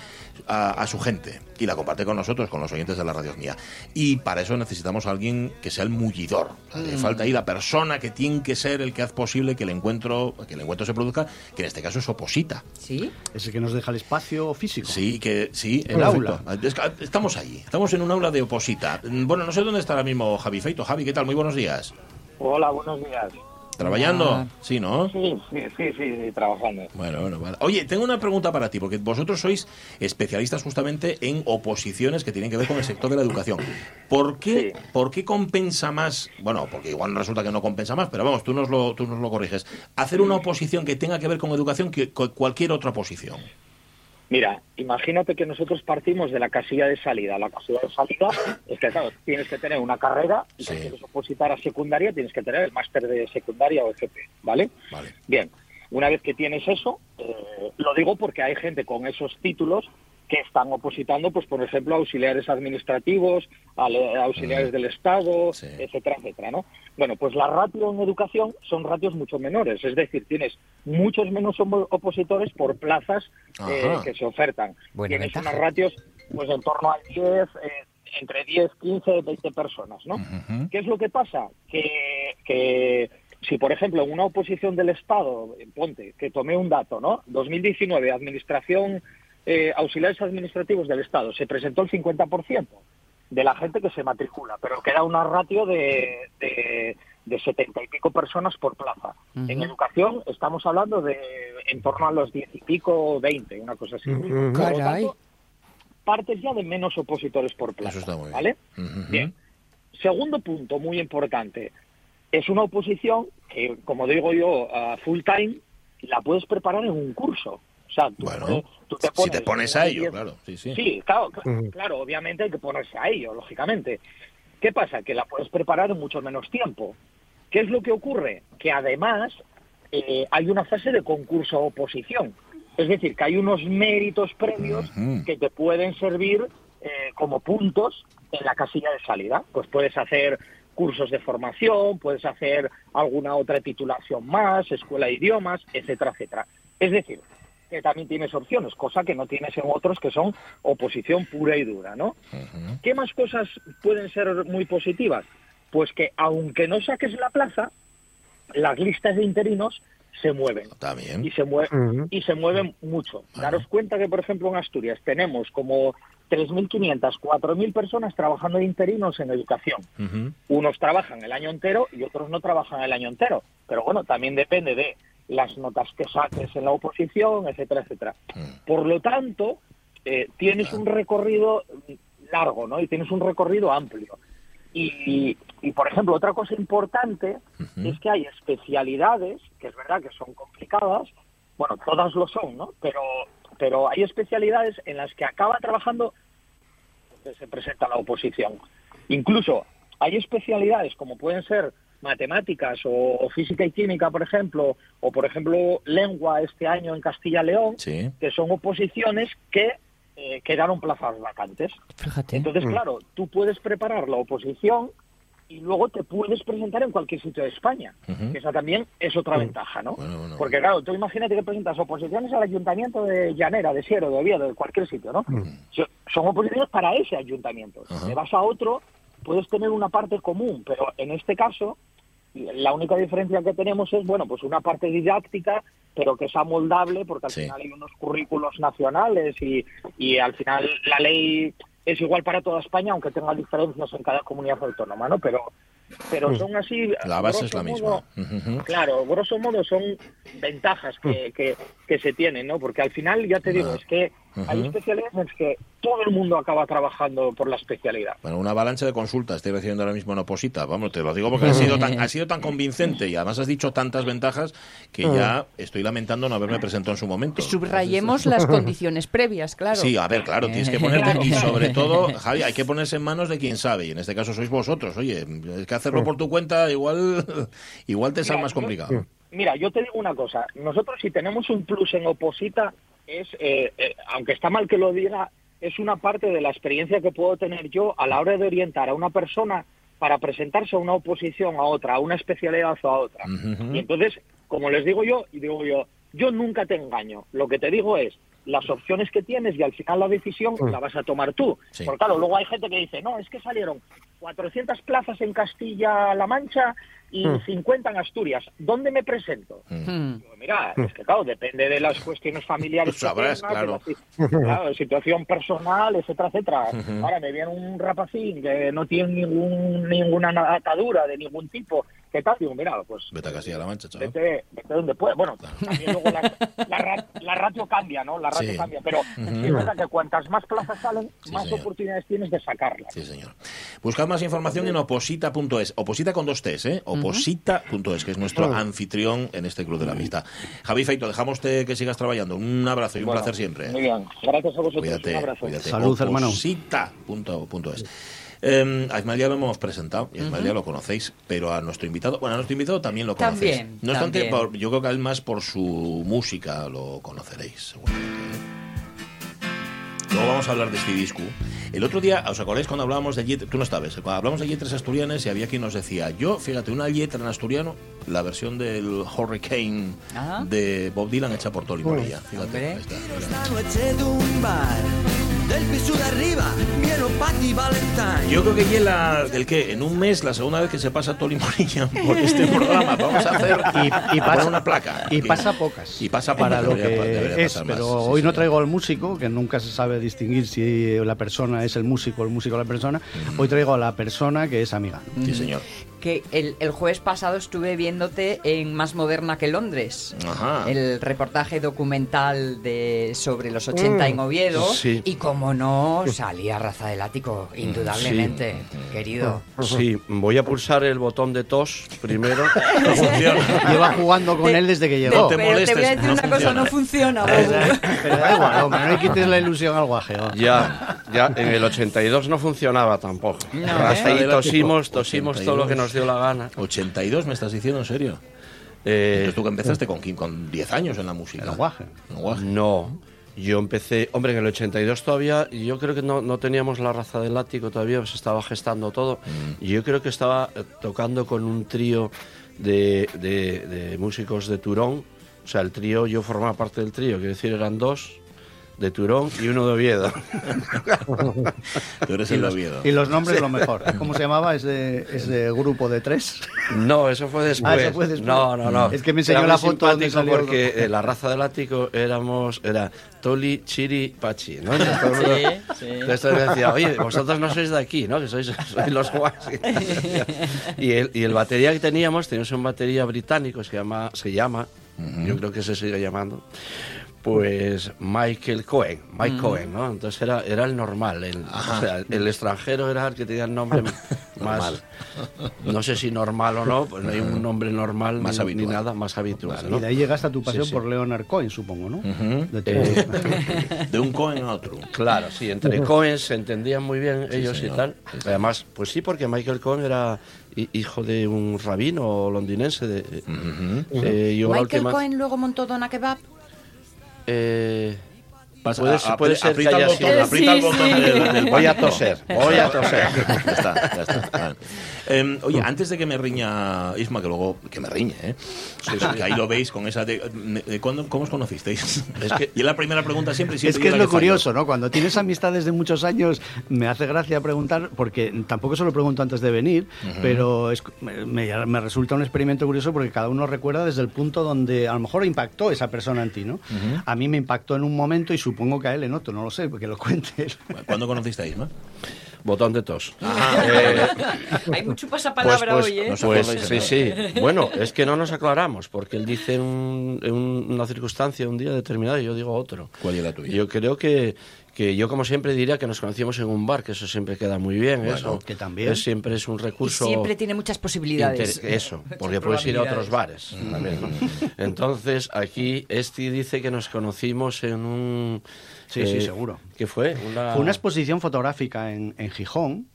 a, a su gente. Y la comparte con nosotros, con los oyentes de la radio mía. Y para eso necesitamos a alguien que sea el mullidor. Le falta ahí la persona que tiene que ser el que hace posible que el encuentro, que el encuentro se produzca, que en este caso es oposita. ¿Sí? Es el que nos deja el espacio físico. Sí, que sí, El en aula. que Estamos ahí, estamos en un aula de oposita. Bueno, no sé dónde está ahora mismo Javi Feito. Javi, ¿qué tal? Muy buenos días. Hola, buenos días. ¿Trabajando? Ah. Sí, ¿no? Sí, sí, sí, trabajando. Bueno, bueno, vale. Oye, tengo una pregunta para ti, porque vosotros sois especialistas justamente en oposiciones que tienen que ver con el sector de la educación. ¿Por qué, Sí. ¿por qué compensa más? Bueno, porque igual resulta que no compensa más, pero vamos, tú nos lo, tú nos lo corriges. Hacer una oposición que tenga que ver con educación que cualquier otra oposición. Mira, imagínate que nosotros partimos de la casilla de salida. La casilla de salida es que, claro, tienes que tener una carrera y Sí. si quieres opositar a secundaria tienes que tener el máster de secundaria o FP, ¿vale? Vale. Bien, una vez que tienes eso, eh, lo digo porque hay gente con esos títulos que están opositando, pues por ejemplo, a auxiliares administrativos, a auxiliares del Estado, Sí. etcétera, etcétera, ¿no? Bueno, pues la ratio en educación son ratios mucho menores, es decir, tienes muchos menos opositores por plazas eh, que se ofertan. Buena tienes ventaja. unos ratios pues en torno a 10, eh, entre 10, 15, 20 personas, ¿no? Ujú. ¿Qué es lo que pasa? Que, que si, por ejemplo, en una oposición del Estado, ponte, que tomé un dato, ¿no? 2019, Administración, eh, auxiliares administrativos del Estado, se presentó el 50% de la gente que se matricula, pero queda una ratio de, de, de 70 y pico personas por plaza. En educación estamos hablando de en torno a los 10 y pico, 20, una cosa así. Por Caray. tanto, partes ya de menos opositores por plaza. Eso está muy bien. ¿vale? Bien. Segundo punto, muy importante. Es una oposición que, como digo yo, full time, la puedes preparar en un curso. O sea, tú, Bueno, eh, tú te si pones, te pones a ello, claro. Sí, sí. Sí, claro, cl- claro, obviamente hay que ponerse a ello, lógicamente. ¿Qué pasa? Que la puedes preparar en mucho menos tiempo. ¿Qué es lo que ocurre? Que además eh, hay una fase de concurso-oposición. Es decir, que hay unos méritos previos que te pueden servir eh, como puntos en la casilla de salida. Pues puedes hacer cursos de formación, puedes hacer alguna otra titulación más, escuela de idiomas, etcétera, etcétera. Es decir, que también tienes opciones, cosa que no tienes en otros que son oposición pura y dura, ¿no? ¿Qué más cosas pueden ser muy positivas? Pues que aunque no saques la plaza, las listas de interinos se mueven bien. y se, mue- y se mueven mucho. Daros cuenta que, por ejemplo, en Asturias tenemos como 3.500, 4.000 personas trabajando de interinos en educación. Unos trabajan el año entero y otros no trabajan el año entero. Pero bueno, también depende de las notas que saques en la oposición, etcétera, etcétera. Por lo tanto, eh, tienes un recorrido largo, ¿no? Y tienes un recorrido amplio. Y, y, por ejemplo, otra cosa importante es que hay especialidades, que es verdad que son complicadas, bueno, todas lo son, ¿no? Pero, pero hay especialidades en las que acaba trabajando que se presenta la oposición. Incluso hay especialidades como pueden ser matemáticas o, o física y química, por ejemplo, o por ejemplo lengua este año en Castilla-León, Sí. que son oposiciones que eh, quedaron plazas vacantes. Fíjate. Entonces, Mm. claro, tú puedes preparar la oposición y luego te puedes presentar en cualquier sitio de España. Que esa también es otra ventaja, ¿no? Bueno, bueno, Porque claro, tú imagínate que presentas oposiciones al ayuntamiento de Llanera, de Siero, de Oviedo, de cualquier sitio, ¿no? So- Son oposiciones para ese ayuntamiento. Te vas a otro, puedes tener una parte común, pero en este caso, la única diferencia que tenemos es, bueno, pues una parte didáctica, pero que es amoldable, porque al Sí. final hay unos currículos nacionales y, y al final la ley es igual para toda España, aunque tenga diferencias en cada comunidad autónoma, ¿no? Pero, pero son así. La base es la modo, misma. Claro, grosso modo son ventajas que, que, que se tienen, ¿no? Porque al final, ya te digo, Ah. es que hay especialidades en las que todo el mundo acaba trabajando por la especialidad. Bueno, una avalancha de consultas estoy recibiendo ahora mismo en Oposita. Vamos, te lo digo porque ha sido tan, ha sido tan convincente y además has dicho tantas ventajas que ya estoy lamentando no haberme presentado en su momento. Subrayemos las condiciones previas, claro. Sí, a ver, claro, tienes que ponerte y sobre todo, Javi, hay que ponerse en manos de quien sabe y en este caso sois vosotros. Oye, es que hacerlo por tu cuenta igual igual te sale más complicado. Mira, yo te digo una cosa. Nosotros si tenemos un plus en Oposita es, eh, eh, aunque está mal que lo diga, es una parte de la experiencia que puedo tener yo a la hora de orientar a una persona para presentarse a una oposición a otra, a una especialidad o a otra. Y entonces, como les digo yo, y digo yo, yo nunca te engaño. Lo que te digo es las opciones que tienes y al final la decisión la vas a tomar tú. Sí. Porque claro, luego hay gente que dice, no, es que salieron 400 plazas en Castilla-La Mancha y 50 en Asturias. ¿Dónde me presento? Mm. Digo, Mira, es que claro, depende de las cuestiones familiares. Sabrás, tengas, de claro. la claro, situación personal, etcétera, etcétera. Ahora me viene un rapacín que no tiene ningún, ninguna atadura de ningún tipo. ¿Qué tal? Digo, mira, pues Vete a Castilla-La Mancha, chaval. vete, vete donde puedas. Bueno, también luego la, la la ratio cambia, ¿no? La ratio Sí. cambia. Pero es verdad que cuantas más plazas salen, Sí, más señor. oportunidades tienes de sacarlas. Sí, señor. Buscad más información en oposita.es. Oposita con dos T's, ¿eh? Oposita.es, que es nuestro anfitrión en este Club de la Amistad. Javi Feito, dejamos que sigas trabajando. Un abrazo y un Bueno, placer siempre. ¿eh? Muy bien. Gracias a vosotros. Cuídate, Un abrazo. cuídate. Salud, hermano. Oposita.es. Eh, a Ismael ya lo hemos presentado, y a Ismael ya lo conocéis, pero a nuestro invitado, bueno, a nuestro invitado también lo conocéis. También, no obstante, también. por- yo creo que a él más por su música lo conoceréis, seguramente. ¿eh? Luego vamos a hablar de este disco. El otro día, ¿os acordáis cuando hablábamos de letras? Tú no estabas, cuando hablamos de letras asturianas y había quien nos decía, yo, fíjate, una letra en asturiano, la versión del Hurricane Ah. de Bob Dylan hecha por Toli Morilla. Fíjate, ahí está, mira. Del piso de arriba, viene Patti Valentine. Yo creo que ya la, el que en un mes, la segunda vez que se pasa Toli Morilla por este programa, vamos a hacer Y, y pasa, una placa. y Que- pasa pocas. Y pasa para lo debería- que debería es, pero. Sí, hoy no sí. traigo al músico, que nunca se sabe distinguir si la persona es el músico o el músico la persona. Hoy traigo a la persona que es amiga. Sí, señor. Que el, el jueves pasado estuve viéndote en Más Moderna que Londres. Ajá. El reportaje documental de sobre los 80 en Oviedo. sí. Y como no, salía Raza del Ático, indudablemente, querido. Sí, voy a pulsar el botón de tos primero. No funciona. Lleva jugando con él desde que llegó. te Pero te voy a decir no una cosa, no funciona. Pero da igual, hombre, no hay quites la ilusión al guaje. Ya, ya en el 82 no funcionaba tampoco. No, Hasta ¿eh? ahí tosimos, tosimos todo lo que nos dio la gana. 82, ¿me estás diciendo en serio? Eh, Entonces tú que empezaste con, con 10 años en la música. En no, yo empecé, hombre, en el 82 todavía, yo creo que no, no teníamos la raza del ático todavía, se estaba gestando todo. Mm. Y yo creo que estaba eh, tocando con un trío de, de- de músicos de Turón. O sea, el trío, yo formaba parte del trío, quiero decir, eran dos de Turón y uno de Oviedo. Tú eres Y el de Oviedo. y los nombres lo mejor. ¿Cómo se llamaba ese, ese grupo de tres? No, eso fue después. Ah, eso fue después. No, no, no. Es que me enseñó Era la foto donde salió porque eh, la raza del ático éramos era Toli, Chiri, Pachi, ¿no? Entonces, mundo- sí. entonces mundo decía, oye, vosotros no sois de aquí, ¿no? Que sois, sois los guays. y el y el batería que teníamos, teníamos un batería británico se llama se llama, yo creo que se sigue llamando. Pues Michael Cohen, Mike Cohen, ¿no? Entonces era, era el normal, el, o sea, el extranjero era el que tenía el nombre más, no sé si normal o no, pues no hay un nombre normal Más ni, nada más habitual. ¿no? Y de ahí llegaste a tu pasión Sí, sí. por Leonard Cohen, supongo, ¿no? De tu- Eh, De un Cohen a otro. Claro, sí, entre Cohen se entendían muy bien Sí, ellos señor. y tal. Además, pues sí, porque Michael Cohen era hi- hijo de un rabino londinense. De, eh, yo la Michael última- Cohen luego montó Dona Kebab. Eh, Pasa, puede, a- puede ser que aprieta el botón, aprieta el botón del- del Voy a toser, voy a toser. ya está, ya está. Vale. Em, oye, antes de que me riña Isma, que luego que me riñe, ¿eh? que ahí lo veis con esa de, de- ¿cuándo- ¿cómo os conocisteis? Es que- y es la primera pregunta siempre, Es que es lo curioso, ¿no? Cuando tienes amistades de muchos años, me hace gracia preguntar, porque tampoco se lo pregunto antes de venir, pero es- me, resulta un experimento curioso porque cada uno recuerda desde el punto donde a lo mejor impactó esa persona en ti, ¿no? A mí me impactó en un momento y supongo que a él en otro, no lo sé, porque lo cuente. ¿Cuándo conociste a Isma? Botón de tos. Eh, Hay mucho pasapalabra pues, hoy, ¿eh? pues, sí, sí. Bueno, es que no nos aclaramos, porque él dice un- en un- una circunstancia, un día determinado, y yo digo otro. ¿Cuál tuya? Yo creo que, que yo, como siempre, diría que nos conocimos en un bar, que eso siempre queda muy bien. Bueno, eso que también. Es, siempre es un Y recurso. siempre tiene muchas posibilidades. Inter- Eso, porque puedes ir a otros bares también, ¿no? Entonces, aquí Esti dice que nos conocimos en un... Sí, sí, seguro. ¿Qué fue? Una... Fue una exposición fotográfica en, en Gijón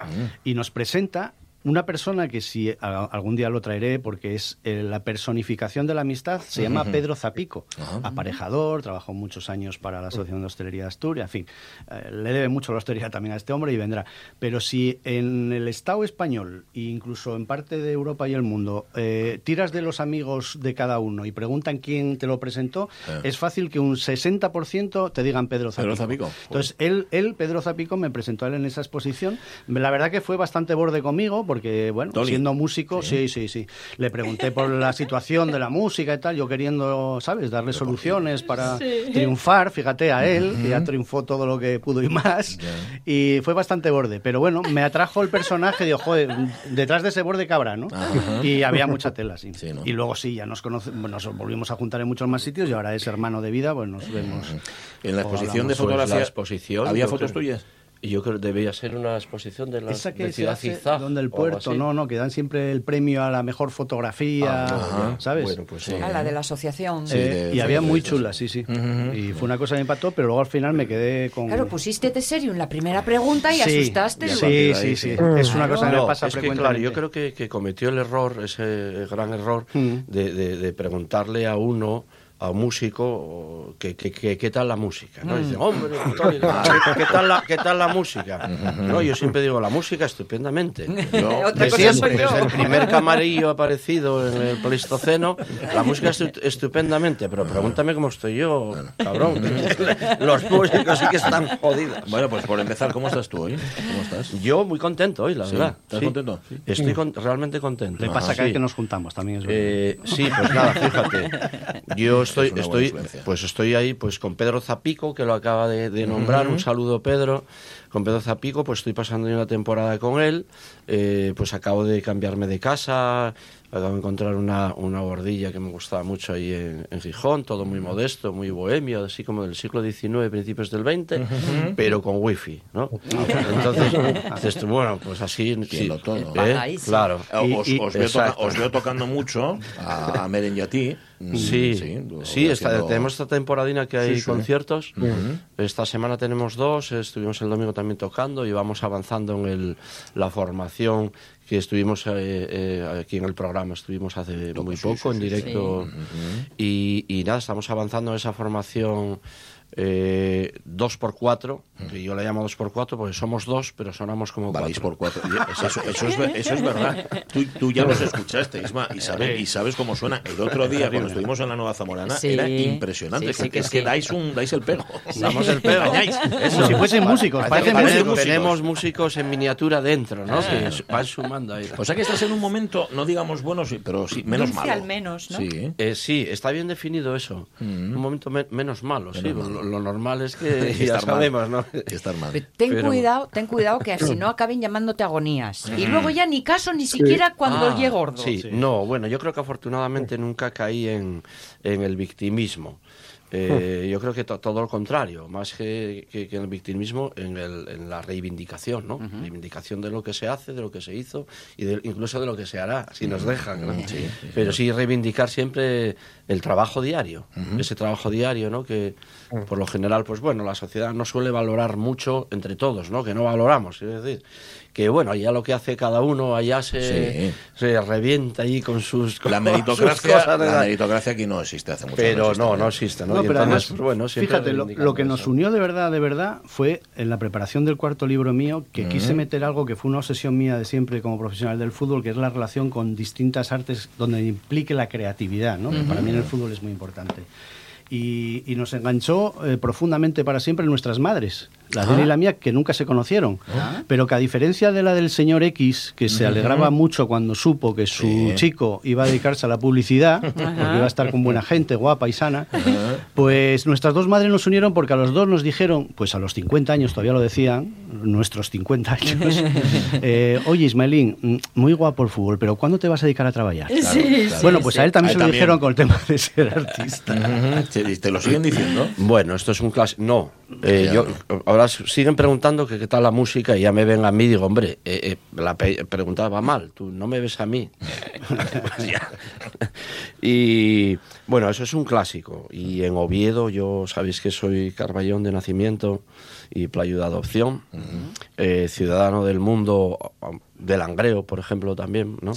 y nos presenta una persona que si a- algún día lo traeré porque es eh, la personificación de la amistad, se llama Ujú. Pedro Zapico, Ajá. aparejador, trabajó muchos años para la Asociación de Hostelería de Asturias, en fin, eh, le debe mucho la hostelería también a este hombre y vendrá. Pero si en el Estado español e incluso en parte de Europa y el mundo eh, tiras de los amigos de cada uno y preguntan quién te lo presentó, Eh. es fácil que un 60% te digan Pedro Zapico. Pedro Zapico. Entonces, él, él, Pedro Zapico, me presentó a él en esa exposición. La verdad que fue bastante borde conmigo, porque, bueno, Tony. siendo músico, sí. sí, sí, Le pregunté por la situación de la música y tal, yo queriendo, ¿sabes?, darle soluciones para triunfar, fíjate, a él, que ya triunfó todo lo que pudo y más. Y fue bastante borde. Pero bueno, me atrajo el personaje, digo, joder, detrás de ese borde cabra, ¿no? Ajá. Y había mucha tela, sí. Sí, ¿no? Y luego sí, ya nos conocemos, bueno, nos volvimos a juntar en muchos más sitios y ahora es hermano de vida, pues nos vemos. En la exposición de. Pues fotografía, la exposición, ¿había fotos creo- tuyas? Y yo creo que debía ser una exposición de la Esa que de se Ciudad hace donde el puerto, no, no, que dan siempre el premio a la mejor fotografía, Ah, ¿sabes? Bueno, pues sí. Ah, la de la asociación. Sí, Eh, de y había muy fotorevistas. chula, sí, sí. Y fue una cosa que me impactó, pero luego al final me quedé con... Claro, pusiste de serio en la primera pregunta y Sí, asustaste. Sí, sí, ahí, sí. sí. Es una cosa que No, me pasa es que, claro, yo creo que, que cometió el error, ese gran error, Mm. de, de- de preguntarle a uno, a un músico, que, que- que- qué tal la música. ¿no? Mm. Dice, hombre, ¿qué, tal la, ¿qué tal la música? no, yo siempre digo, la música estupendamente. Yo, Otra desde, cosa soy yo. desde el primer camarillo aparecido en el Pleistoceno, la música estu- estupendamente, pero pregúntame cómo estoy yo, cabrón. Los músicos sí que están jodidos. Bueno, pues por empezar, ¿cómo estás tú hoy? ¿Cómo estás? Yo muy contento hoy, la Sí. verdad. ¿Estás Sí. contento? Estoy con- realmente contento. Le pasa sí. que nos juntamos también. Es verdad. Eh, sí, pues nada, fíjate. Yo estoy, Es pues estoy ahí, pues con Pedro Zapico, que lo acaba de, de nombrar. Un saludo, Pedro. Con Pedro Zapico, pues estoy pasando una temporada con él. Eh, pues acabo de cambiarme de casa. Acabo de encontrar una, una bordilla que me gustaba mucho ahí en, en Gijón, todo muy modesto, muy bohemio, así como del siglo XIX, principios del XX, pero con wifi, ¿no? Entonces, dices tú, bueno, pues así, sí, Entiendo todo. ¿eh? Claro. Eh, Os, Y- y- os veo toca- os veo tocando mucho a, a Meren y a ti. Mm, Sí, lo sí, esta- haciendo- tenemos esta temporadina que hay Sí, sí. conciertos. Ujú. Esta semana tenemos dos, estuvimos el domingo también tocando y vamos avanzando en el, la formación que estuvimos eh, eh, aquí en el programa, estuvimos hace muy poco sí, en sí, directo. Y, y nada, estamos avanzando en esa formación eh, 2x4, que yo la llamo 2x4 porque somos dos, pero sonamos como Valéis cuatro. por cuatro. Eso, eso es, ver- eso es verdad. Tú, tú ya los escuchaste, Isma, y sabes, y sabes cómo suena. El otro día, cuando estuvimos en la Nueva Zamorana, Sí. era impresionante. Sí, sí, que es que sí. dais, un, dais el pego. Damos el pego. Como si fuesen músicos, Parece parecen que Tenemos- músicos. Tenemos músicos en miniatura dentro, ¿no? Que van sumando ahí. O sea que estás en un momento, no digamos bueno, pero sí, menos malo. al menos, ¿no? Sí. Eh, sí, está bien definido eso. Un momento me- menos malo, sí. Menos malo. Lo normal es que ya Estar mal. sabemos, ¿no? Estar mal. Pero Ten Pero- cuidado, ten cuidado que así no acaben llamándote agonías. Y luego ya ni caso ni siquiera cuando Ah, llegue gordo. Sí, no, bueno, yo creo que afortunadamente nunca caí en, en el victimismo. Eh, yo creo que to- todo lo contrario, más que, que- que en el victimismo, en, el- en la reivindicación, ¿no? Reivindicación de lo que se hace, de lo que se hizo y de- incluso de lo que se hará, si nos dejan. ¿no? Pero sí reivindicar siempre el trabajo diario, ese trabajo diario, ¿no? Que por lo general, pues bueno, la sociedad no suele valorar mucho entre todos, ¿no? Que no valoramos, es decir, que bueno, allá lo que hace cada uno, allá se, Sí. se revienta ahí con sus La con sus meritocracia, cosas de la edad. meritocracia aquí no existe hace mucho Pero existe, no, no existe, ¿no? No, pero entonces, además, pues bueno, siempre fíjate, lo, lo que nos unió de verdad, de verdad, fue en la preparación del cuarto libro mío, que quise Ujú. meter algo que fue una obsesión mía de siempre como profesional del fútbol, que es la relación con distintas artes donde implique la creatividad, ¿no? para mí en el fútbol es muy importante. Y, y nos enganchó eh, profundamente para siempre nuestras madres, la de él y la mía, que nunca se conocieron, Ah. pero que a diferencia de la del señor X, que se alegraba mucho cuando supo que su Sí. chico iba a dedicarse a la publicidad, porque iba a estar con buena gente, guapa y sana, pues nuestras dos madres nos unieron porque a los dos nos dijeron, pues a los 50 años todavía lo decían, nuestros 50 años, eh, oye Ismaelín, mm, muy guapo el fútbol, pero ¿cuándo te vas a dedicar a trabajar? Sí, Sí, claro. bueno, pues sí. a él también A se él lo también. dijeron con el tema de ser artista. ¿Te, te lo siguen diciendo? Bueno, esto es un clásico. No, eh, yo, ahora siguen preguntando que qué tal la música y ya me ven a mí y digo, hombre, eh, eh, la pe- pregunta va mal, tú no me ves a mí. Pues y bueno, eso es un clásico. Y en Oviedo, yo sabéis que soy carballón de nacimiento y playo de adopción, eh, ciudadano del mundo, de Langreo, por ejemplo, también, ¿no?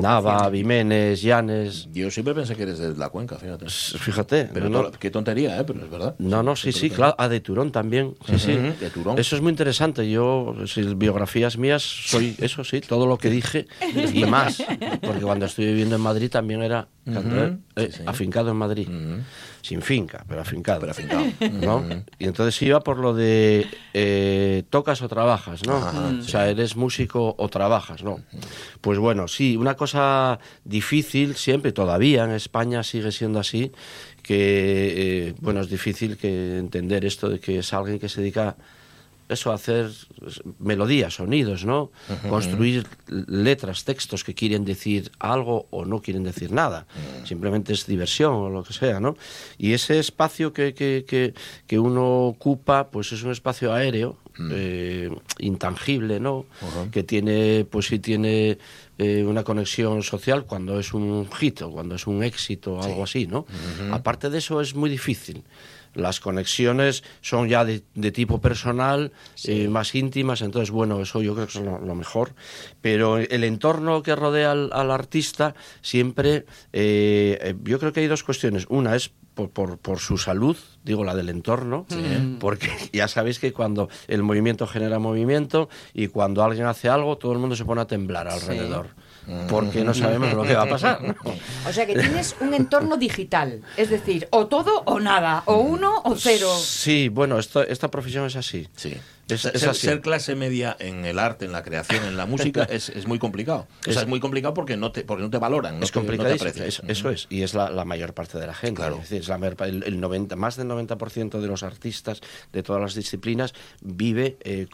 Nava, Vimenes, Llanes. Yo siempre pensé que eres de la cuenca, fíjate. Fíjate. Pero no, qué tontería, ¿eh? Pero es verdad. no, no, sí, sí, claro. Ah, de Turón también. Sí, sí. De Turón. Eso es muy interesante. Yo, si biografías mías, soy eso, sí, todo lo que dije y más. Porque cuando estoy viviendo en Madrid también era cantor, eh, afincado en Madrid. Sin finca, pero afincado. Pero afincado. ¿no? Y entonces iba por lo de eh, tocas o trabajas, ¿no? Ajá, o sea, eres músico o trabajas, ¿no? Pues bueno, sí, una cosa difícil siempre, todavía en España sigue siendo así, que, eh, bueno, es difícil que entender esto de que es alguien que se dedica eso a hacer melodías, sonidos, ¿no? Construir letras, textos que quieren decir algo o no quieren decir nada. Simplemente es diversión o lo que sea, ¿no? Y ese espacio que, que, que, que uno ocupa, pues es un espacio aéreo, eh, intangible, ¿no? Que tiene, pues sí tiene eh, una conexión social cuando es un hit o cuando es un éxito o algo así, ¿no? Aparte de eso es muy difícil. Las conexiones son ya de, de tipo personal, eh, más íntimas, entonces, bueno, eso yo creo que es lo, lo mejor. Pero el entorno que rodea al, al artista siempre, yo creo que hay dos cuestiones. Una es por, por, por su salud, digo la del entorno, porque ya sabéis que cuando el movimiento genera movimiento y cuando alguien hace algo, todo el mundo se pone a temblar alrededor. Porque no sabemos lo que va a pasar. O sea que tienes un entorno digital, es decir, o todo o nada, o uno o cero. Sí, bueno, esto, esta profesión es así. Sí. Es, ser, es así. ser clase media en el arte, en la creación, en la música, es, es muy complicado. O sea, Es- es muy complicado porque no te, porque no te valoran, no es te, no te complicadísimo, aprecian. es- eso es, y es la, la mayor parte de la gente. Es decir, es la mayor el, el 90, más del 90% de los artistas de todas las disciplinas vive eh,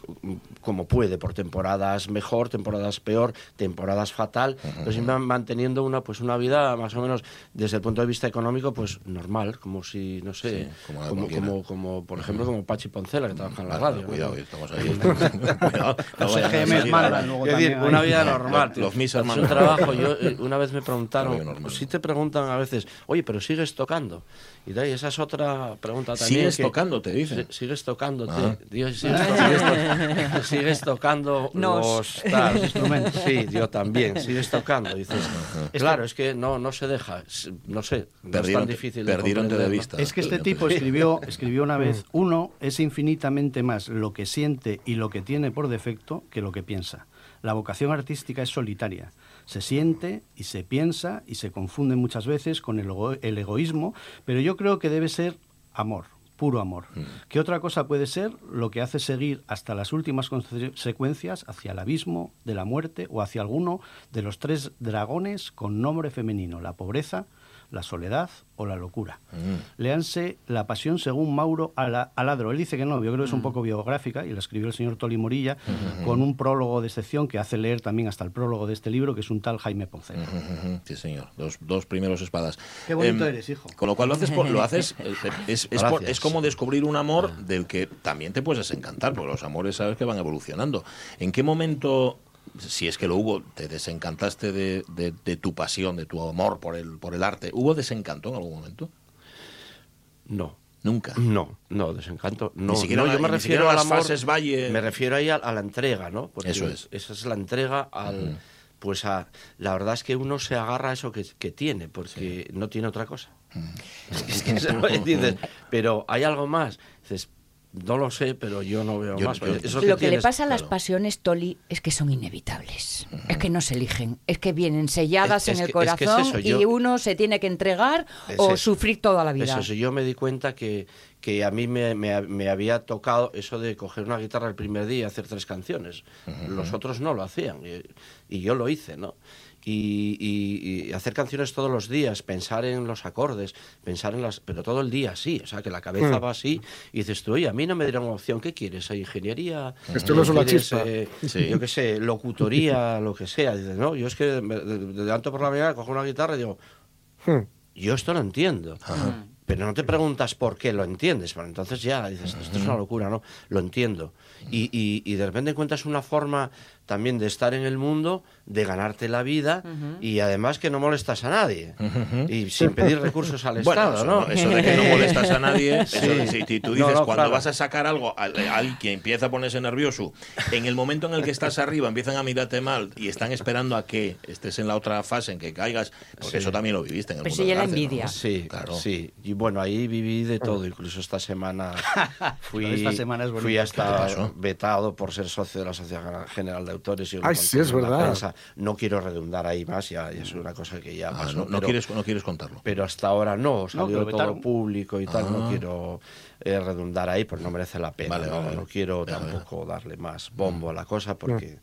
como puede, por temporadas mejor, temporadas peor, temporadas fatal, pero siempre manteniendo una, pues, una vida más o menos desde el punto de vista económico, pues normal, como si, no sé, Sí, como como, como, como, por ejemplo, como Pachi Poncela, que trabaja en la radio. ¿no? Estamos ahí. Cuidado, no mandan ahora. luego Es decir, también una vida normal. tío. los misas Es un trabajo. Yo eh, una vez me preguntaron, si te preguntan a veces, oye, pero sigues tocando. Y de ahí, esa es otra pregunta también. ¿Sigues que- tocando, te dicen? Si- Sigues tocándote. Ah. Digo, sigues, to- sigues to- sigues tocando Nos. los tal, instrumentos. Sí, yo también. Sigues tocando. Dices, claro, es que no, no se deja. No sé. no es Perdieron- tan difícil. de perdieronte de comprender, vista. Es que este tipo escribió, escribió una vez, uno es infinitamente más lo que siente y lo que tiene por defecto que lo que piensa. La vocación artística es solitaria. Se siente y se piensa y se confunde muchas veces con el, ego- el egoísmo, pero yo creo que debe ser amor, puro amor. ¿Qué otra cosa puede ser lo que hace seguir hasta las últimas consecuencias hacia el abismo de la muerte o hacia alguno de los tres dragones con nombre femenino, la pobreza, la soledad o la locura. Mm. Léanse La pasión según Mauro Ala- Aladro. Él dice que no, yo creo que es Mm. un poco biográfica y la escribió el señor Toli Morilla con un prólogo de excepción que hace leer también hasta el prólogo de este libro, que es un tal Jaime Poncela. Ujú, Sí, señor. Dos, dos primeros espadas. Qué bonito Em, eres, hijo. Con lo cual lo haces, por- lo haces eh, es, es, por- es como descubrir un amor del que también te puedes desencantar, porque los amores sabes que van evolucionando. ¿En qué momento, si es que lo hubo, te desencantaste de, de- de tu pasión, de tu amor por el, por el arte? ¿Hubo desencanto en algún momento? No. Nunca. No, no, desencanto. No, Ni siquiera no, yo me ni refiero al las amor. fases valle. Me refiero ahí a, a la entrega, ¿no? Eso es. Esa es la entrega al. Pues a. La verdad es que uno se agarra a eso que, que tiene, porque no tiene otra cosa. Es que se lo entiendes. Pero hay algo más. Dices, no lo sé, pero yo no veo Yo- más. yo- Eso Lo que le pasa a las claro. pasiones, Toli, es que son inevitables. Es que no se eligen. Es que vienen selladas Es- es en el que- es que es corazón eso, yo- y uno se tiene que entregar Es o eso. sufrir toda la vida. Es eso, yo me di cuenta que, que a mí me, me- me había tocado eso de coger una guitarra el primer día y hacer tres canciones. Los otros no lo hacían y, y yo lo hice, ¿no? Y, y- y hacer canciones todos los días, pensar en los acordes, pensar en las... Pero todo el día así, o sea, que la cabeza Mm. va así y dices tú, oye, a mí no me dieron opción, ¿qué quieres? ¿Ingeniería? Esto no es una ¿Quieres, chispa. eh, Sí. Yo qué sé, locutoría, lo que sea. Dices, no, yo es que me, de- levanto por la mañana, cojo una guitarra y digo, Hmm. yo esto lo entiendo. Pero no te preguntas por qué lo entiendes. Bueno, entonces ya dices, esto es una locura, ¿no? Lo entiendo. Y, y- y de repente encuentras una forma también de estar en el mundo, de ganarte la vida y además que no molestas a nadie. Y sin pedir recursos al Bueno, Estado, eso, ¿no? eso de que no molestas a nadie, Sí. eso de- si, si tú dices no, cuando claro. vas a sacar algo, al- a alguien que empieza a ponerse nervioso, en el momento en el que estás arriba empiezan a mirarte mal y están esperando a que estés en la otra fase, en que caigas, porque Sí. eso también lo viviste en el Pues mundo la ¿no? envidia. Sí, Claro. sí. Y bueno, ahí viví de todo. Incluso esta semana fui, Pero esta semana es bonito. fui ¿Qué te hasta vetado por ser socio de la Sociedad General de Autores. Y lo Ay, sí, es verdad. prensa. No quiero redundar ahí más, ya, ya es una cosa que ya Ah, pasó. no, no pero- quieres, no quieres contarlo. pero hasta ahora no, salió lo todo público y tal, Ah. no quiero eh, redundar ahí, pues no merece la pena, Vale, no, vale. no quiero tampoco darle más bombo a la cosa porque,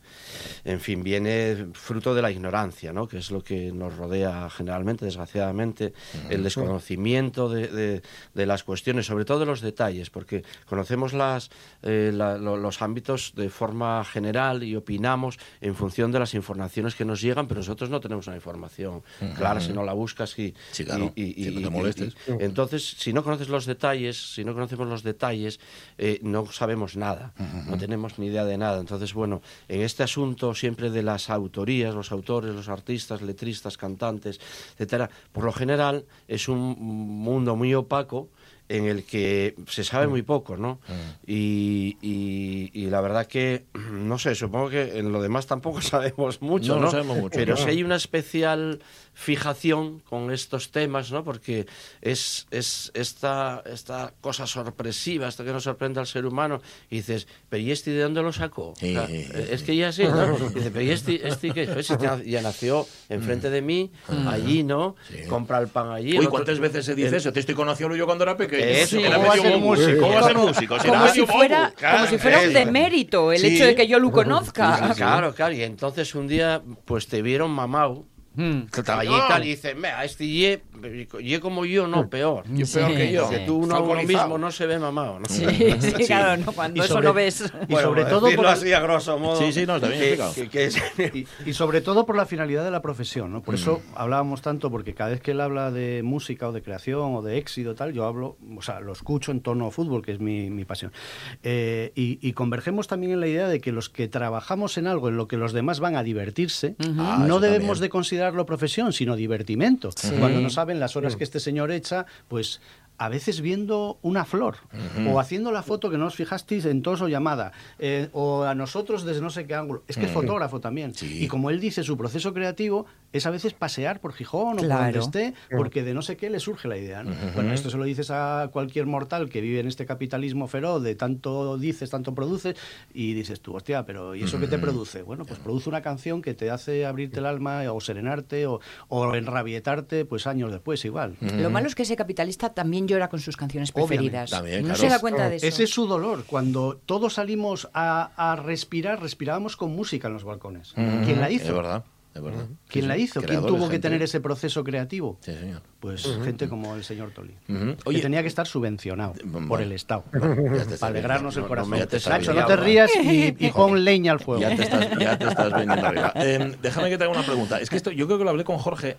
en fin, viene fruto de la ignorancia, ¿no? que es lo que nos rodea generalmente, desgraciadamente, el desconocimiento de, de- de las cuestiones, sobre todo de los detalles, porque conocemos las, eh, la- los ámbitos de forma general y opinamos en función de las informaciones que nos llegan, pero nosotros no tenemos una información clara si no la buscas y, Sí, claro, y- y- si no te molestes. entonces, si no conoces los detalles, si no conocemos los detalles, eh, no sabemos nada, no tenemos ni idea de nada. Entonces, bueno, en este asunto siempre de las autorías, los autores, los artistas, letristas, cantantes, etcétera, por lo general es un mundo muy opaco en el que se sabe muy poco, ¿no? Y, y- y la verdad que, no sé, supongo que en lo demás tampoco sabemos mucho, No, ¿no? sabemos mucho, Pero no. si hay una especial fijación con estos temas, ¿no? Porque es, es esta, esta cosa sorpresiva, esto que nos sorprende al ser humano, y dices, pero ¿y este de dónde lo sacó? O sea, Sí. es que ya sí, ¿no? Dice, pero ¿y este, este qué? Pues este ya- ya nació enfrente de mí, allí, ¿no? Compra el pan allí. Uy, otro- ¿cuántas veces se dice el- eso? Te estoy conociendo yo cuando era pequeño. Eso, era ¿cómo va a ser músico? ¿Cómo va a ser Como- músico? Si como si fuera, como si fuera un Sí. demérito el Sí. hecho de que yo lo conozca. Claro, claro. Y entonces un día, pues te vieron mamau. Tal, y dicen, mira, este ye, ye como yo, no, peor. Yo peor que yo. Que tú uno, uno mismo no se ve mamado, ¿no? Sí, sí, claro, no, cuando Y eso sobre- no ves. y sobre todo por- así a grosso modo. Sí, sí, no, está bien que- explicado. que- que es- Y, y sobre todo por la finalidad de la profesión, ¿no? Por Mm. eso hablábamos tanto, porque cada vez que él habla de música o de creación o de éxito tal, yo hablo, o sea, lo escucho en torno a fútbol, que es mi, mi pasión. Eh, y, y convergemos también en la idea de que los que trabajamos en algo en lo que los demás van a divertirse, Ah, no debemos también. de considerarlo profesión, sino divertimento. Cuando no saben las horas que este señor echa, pues a veces viendo una flor o haciendo la foto que no os fijasteis en tos o llamada eh, o a nosotros desde no sé qué ángulo. Es que es fotógrafo también. Sí. Y como él dice, su proceso creativo es a veces pasear por Gijón o por Claro. donde esté porque de no sé qué le surge la idea. ¿no? Bueno, esto se lo dices a cualquier mortal que vive en este capitalismo feroz de tanto dices, tanto produces y dices tú, hostia, pero ¿y eso qué te produce? Bueno, pues produce una canción que te hace abrirte el alma o serenarte o, o enrabietarte pues años después igual. Lo malo es que ese capitalista también llora con sus canciones preferidas. también, no claro. se da cuenta de eso. Ese es su dolor. Cuando todos salimos a, a respirar, respirábamos con música en los balcones. ¿Quién la hizo? Es verdad. es verdad. ¿Quién Sí, la hizo? ¿Quién tuvo que tener ese proceso creativo? Sí, señor. Pues gente como el señor Toli. Ujú. que Oye, tenía que estar subvencionado por el Estado. para alegrarnos viendo. el No, corazón. no, ya te estás Nacho, no te rías y, y pon leña al fuego. Ya te estás, ya te estás viniendo arriba. Eh, déjame que te haga una pregunta. Es que esto, yo creo que lo hablé con Jorge.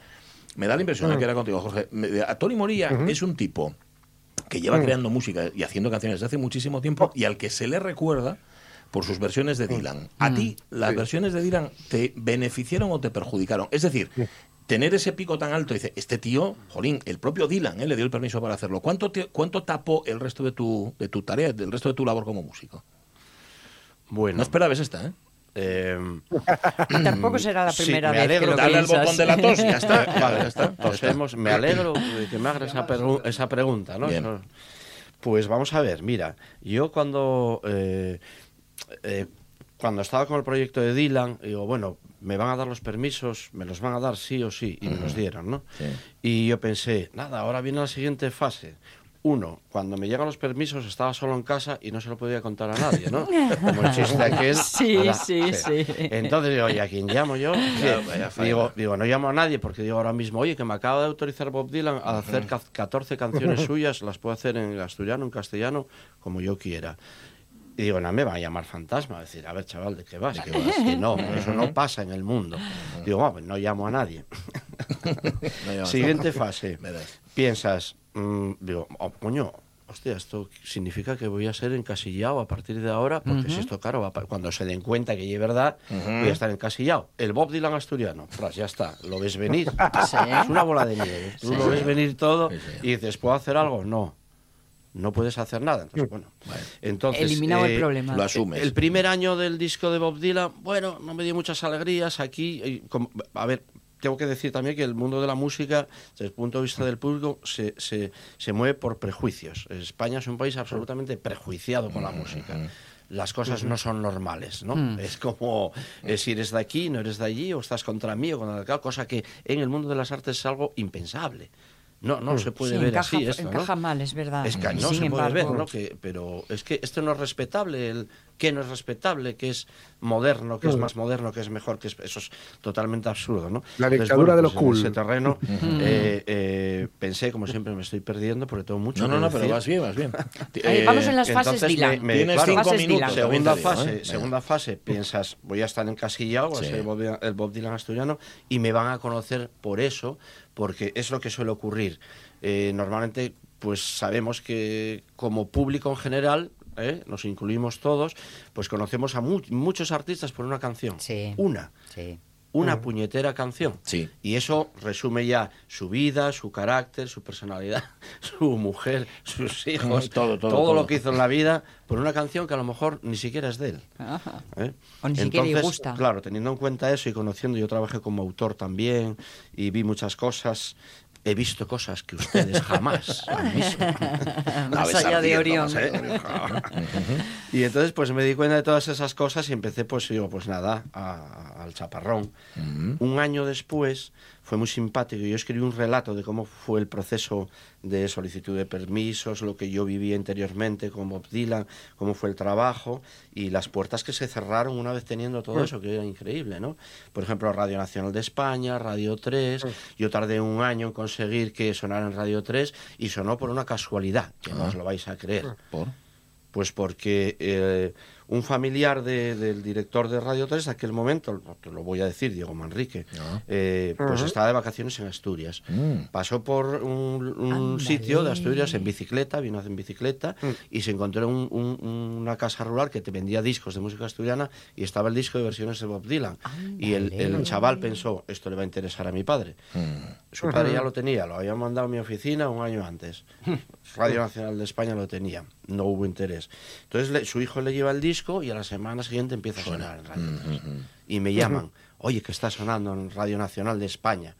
Me da la impresión de que era contigo, Jorge. Me- A Tony Moría es un tipo que lleva creando música y haciendo canciones desde hace muchísimo tiempo y al que se le recuerda por sus versiones de Dylan. ¿A ti las versiones de Dylan te beneficiaron o te perjudicaron? Es decir, tener ese pico tan alto, dice, este tío, jolín, el propio Dylan ¿eh? le dio el permiso para hacerlo. ¿Cuánto, te- cuánto tapó el resto de tu, de tu tarea, del resto de tu labor como músico? Bueno. No esperabas esta, ¿eh? Eh, Tampoco será la sí, primera me vez que alegro. lo Dale al botón de la tos y ya está. Vale, ya está. Tosemos. Me alegro de que me hagas esa, pregunta, ¿no? Bien. Pues vamos a ver, mira, yo cuando, eh, eh, cuando estaba con el proyecto de Dylan, digo, bueno, me van a dar los permisos, me los van a dar sí o sí, y me los dieron, ¿no? Y yo pensé, nada, ahora viene la siguiente fase. Uno, cuando me llegan los permisos estaba solo en casa y no se lo podía contar a nadie, ¿no? Como el chiste aquel. Sí, Ahora, sí, sí. Entonces digo, ¿y a quién llamo yo? Digo, digo, no llamo a nadie porque digo ahora mismo, oye, que me acaba de autorizar Bob Dylan a hacer ca- 14 canciones suyas, las puedo hacer en asturiano, en castellano, como yo quiera. Y digo, no, me va a llamar fantasma. Va a decir, a ver, chaval, ¿de qué vas? Que no, eso no pasa en el mundo. Digo, "Ah, pues no llamo a nadie. No. Siguiente fase. Piensas, mm, digo, oh, coño, hostia, esto significa que voy a ser encasillado a partir de ahora, porque si esto, claro, va cuando se den cuenta que es verdad, voy a estar encasillado. El Bob Dylan asturiano, fras, ya está, lo ves venir. Es una bola de nieve. Tú lo ves venir todo y dices, ¿puedo hacer algo? No. No puedes hacer nada. Entonces, bueno. Entonces, Eliminado el problema. Lo asumes. el primer año del disco de Bob Dylan, bueno, no me dio muchas alegrías aquí. eh, como- a ver, tengo que decir también que el mundo de la música, desde el punto de vista del público, se, se, se mueve por prejuicios. España es un país absolutamente prejuiciado con la música. Las cosas no son normales, ¿no? Mm. Es como eh, si eres de aquí, no eres de allí, o estás contra mí o contra acá, cosa que en el mundo de las artes es algo impensable. No, no se puede Sí, ver encaja, así esto, ¿no? encaja mal, es verdad. Es que no Sin se puede ver, embargo- ¿no? Que, pero es que esto no es respetable, el qué no es respetable, qué es moderno, qué es más moderno, qué es mejor, que es, eso es totalmente absurdo, ¿no? La Entonces, dictadura de lo pues en cool. ese terreno eh, eh, pensé, como siempre me estoy perdiendo, porque tengo mucho No, no, que no, pero vas bien, vas bien. Vamos en las fases entonces Dylan. me- me- Tienes claro, cinco fases minutos. Segunda digo, fase, ¿eh? segunda fase, piensas, voy a estar encasillado, voy a ser el Bob, Dylan, el Bob Dylan asturiano, y me van a conocer por eso, porque es lo que suele ocurrir. Eh, normalmente, pues sabemos que como público en general, ¿eh? nos incluimos todos, pues conocemos a mu- muchos artistas por una canción. Sí. Una. Sí. Una puñetera canción. Sí. Y eso resume ya su vida, su carácter, su personalidad, su mujer, sus hijos, Todo, todo, todo. lo que hizo en la vida por una canción que a lo mejor ni siquiera es de él. Ajá. ¿eh? O ni siquiera le Entonces, gusta. Claro, teniendo en cuenta eso y conociendo, yo trabajé como autor también y vi muchas cosas. He visto cosas que ustedes jamás han visto. Más allá de Orión. ¿eh? y entonces pues me di cuenta de todas esas cosas y empecé pues digo, pues nada, a- al chaparrón. Un año después fue muy simpático. Yo escribí un relato de cómo fue el proceso de solicitud de permisos, lo que yo viví interiormente con Bob Dylan, cómo fue el trabajo y las puertas que se cerraron una vez teniendo todo eso, que era increíble, ¿no? Por ejemplo, Radio Nacional de España, Radio 3. Yo tardé un año en conseguir que sonara en Radio 3 y sonó por una casualidad, que no os lo vais a creer. ¿Por? Pues porque eh, un familiar de- del director de Radio 3 de aquel momento, te lo voy a decir, Diego Manrique, Ah. eh, pues estaba de vacaciones en Asturias. Mm. Pasó por un, sitio de Asturias en bicicleta, vino en bicicleta y se encontró un- un- una casa rural que te vendía discos de música asturiana y estaba el disco de versiones de Bob Dylan. Y el, el chaval pensó, esto le va a interesar a mi padre. Su padre ya lo tenía, lo había mandado a mi oficina un año antes. Radio Nacional de España lo tenía, no hubo interés. Entonces le- su hijo le lleva el disco y a la semana siguiente empieza a sonar en Radio 3. Y me llaman, oye, que está sonando en Radio Nacional de España.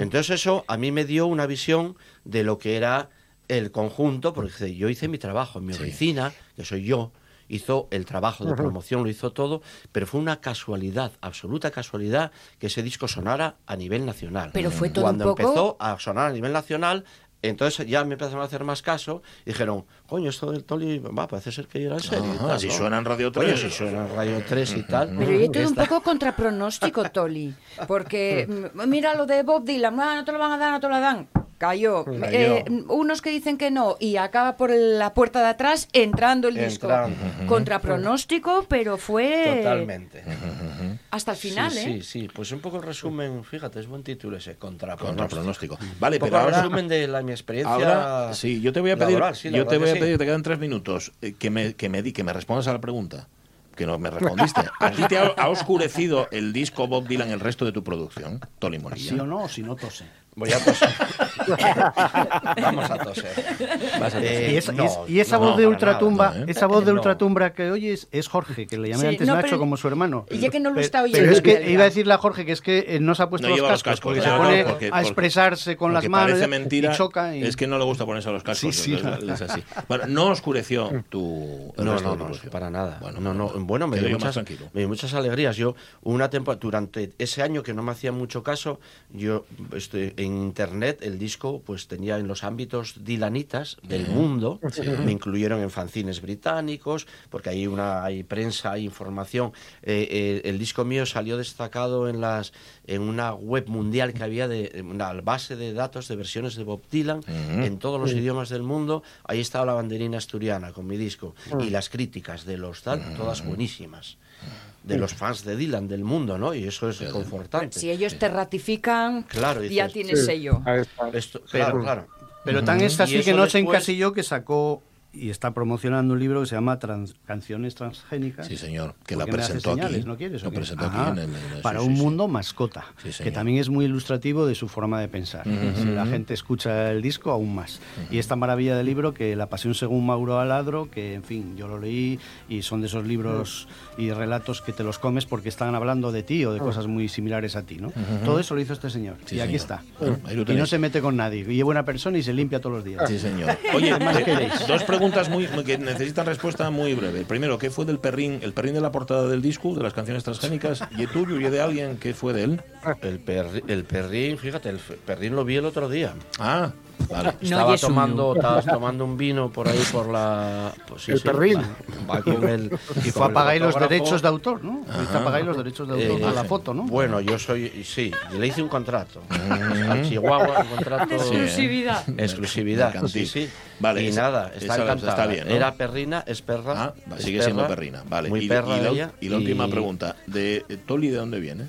Entonces eso a mí me dio una visión de lo que era el conjunto, porque yo hice mi trabajo en mi oficina, que soy yo, hizo el trabajo de promoción, lo hizo todo, pero fue una casualidad, absoluta casualidad, que ese disco sonara a nivel nacional. Pero fue todo un Cuando poco- empezó a sonar a nivel nacional, Entonces ya me empezaron a hacer más caso y dijeron, coño, esto del Toli, va, parece ser que era en serio. y Ajá, tal, si ¿no? suena en Radio Coño, 3. si suena en Radio 3 y tal. Pero yo todo un poco contrapronóstico, Toli. Porque mm, mira lo de Bob Dylan, ah, no te lo van a dar, no te lo dan. Cayó. Cayó. Eh, unos que dicen que no y acaba por la puerta de atrás entrando el disco. Entrando. Contrapronóstico, pero fue Totalmente. hasta el final, sí, ¿eh? Sí, sí, pues un poco el resumen, fíjate, es buen título ese, contrapronóstico. Contrapronóstico. Vale, un poco pero ahora- el resumen de la, mi experiencia Ahora, sí, yo te voy a pedir, laboral, sí, la yo te voy a que sí. pedir, te quedan tres minutos, eh, que me, que me, di- que me respondas a la pregunta. Que no me respondiste. ¿A ti te ha, ha oscurecido el disco Bob Dylan el resto de tu producción, Tony Morilla? ¿Sí o no? O si no, tose. Voy a toser. Vamos a toser. Vas a toser. Eh, y, esa, y no, es- y esa no, voz de ultratumba, nada, no, ¿eh? esa voz de ultratumba que oyes es Jorge, que le llamé Sí, antes no, Nacho pero- como su hermano. Y ya que no lo está Pero, oyendo, es en que iba a decirle a Jorge que es que eh, no se ha puesto No los, lleva los cascos, cascos, porque claro, se pone porque- a expresarse con las manos parece y- mentira, y choca. y- Es que no le gusta ponerse a los cascos. Sí, sí, es, es así. Bueno, no oscureció tu. No, no, no, para nada. Bueno, no, no, bueno, me dio, muchas, tranquilo. me dio muchas alegrías. Yo, una temporada, durante ese año que no me hacía mucho caso, yo este, en internet el disco pues tenía en los ámbitos dilanitas del mundo, me incluyeron en fanzines británicos, porque hay una hay prensa, hay información. Eh, eh, el disco mío salió destacado en las en una web mundial que había de una base de datos de versiones de Bob Dylan en todos los idiomas del mundo. Ahí estaba la banderina asturiana con mi disco y las críticas de los tal, todas buenísimas. De los fans de Dylan del mundo, ¿no? Y eso es confortante. Si ellos te ratifican, Claro, ya tienes sello. Esto- Pero- claro, claro. Pero tan es Y así que no se después- encasilló que sacó y está promocionando un libro que se llama Trans- Canciones Transgénicas. Sí, señor, que ¿Por la presentó aquí. ¿No quieres? Lo presentó aquí en el- en el- para sí, un sí, sí. mundo mascota, Sí, que señor. también es muy ilustrativo de su forma de pensar. Ujú, Si la gente escucha el disco, aún más. Y esta maravilla de libro que La Pasión según Mauro Aladro, que en fin, yo lo leí y son de esos libros y relatos que te los comes porque están hablando de ti o de cosas muy similares a ti. ¿no? Todo eso lo hizo este señor. Sí, y aquí señor. está. Bueno, ahí lo y no se mete con nadie. Y es buena persona y se limpia todos los días. Sí, señor. Oye, ¿Qué más queréis? dos preguntas muy que necesitan respuesta muy breve. Primero, ¿qué fue del perrín, el perrín de la portada del disco, de las canciones transgénicas? ¿Y es tuyo y de alguien? ¿Qué fue de él? El, perri- el perrín, fíjate, el perrín lo vi el otro día. Ah, vale. Estaba tomando, estabas tomando un vino por ahí por la. Pues sí, El sí, perrín. Va, va con el. Y fue a pagar los derechos de autor, ¿no? Fuiste a pagar los derechos de autor Eh, a la foto, ¿no? Bueno, yo soy. Sí, le hice un contrato. Al Chihuahua, un contrato. De exclusividad. Exclusividad. Sí, sí. Vale, y esa- nada, está encantada. está bien, ¿no? Era perrina, es perra. Ah, es sigue siendo perrina. Vale. Muy y, perra y la, ella. y la última y pregunta. ¿De Toli de dónde viene?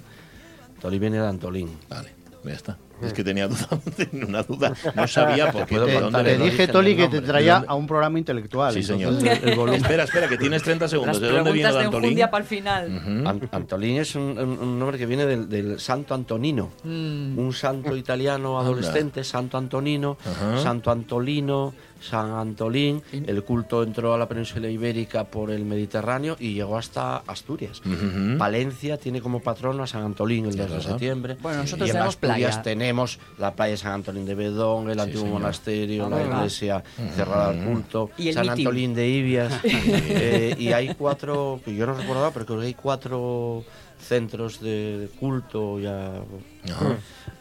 Toli viene de Antolín. Vale, ya está. Es que tenía duda, una duda. No sabía por qué. Te, dónde te el dije, Toli, que te traía a un programa intelectual. Sí, señor. el- el espera, espera, que tienes 30 segundos. Las ¿De dónde viene preguntas de Antolín? para el final. Ujú. An- Antolín es un, un- nombre que viene del, del Santo Antonino, Mm. un santo italiano adolescente, Santo Antonino, Ajá. Santo Antolino, San Antolín. El culto entró a la península ibérica por el Mediterráneo y llegó hasta Asturias. Ujú. Palencia tiene como patrono a San Antolín el 2 de septiembre. Bueno, nosotros y en tenemos Asturias playa. tenemos la playa de San Antolín de Bedón, el antiguo señor. monasterio, Ah, la verdad. iglesia cerrada al culto, Y el San mitin. Antolín de Ibias. Eh, y hay cuatro, que yo no recordaba, pero creo que hay cuatro centros de culto ya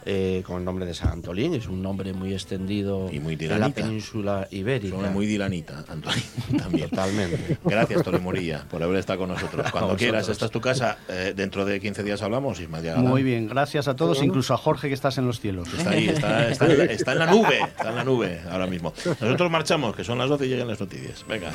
eh, con el nombre de San Antolín. Es un nombre muy extendido Y muy en la península ibérica. Son muy dilanita, Antolín, también. Totalmente. Gracias, Toli Morilla, por haber estado con nosotros. Cuando vosotros. quieras, esta es tu casa. Eh, dentro de 15 días hablamos, Ismael Galán. Muy bien, gracias a todos, incluso a Jorge que estás en los cielos. Está ahí, está, está en la, está en la nube, está en la nube ahora mismo. Nosotros marchamos, que son las 12 y llegan las noticias. Venga.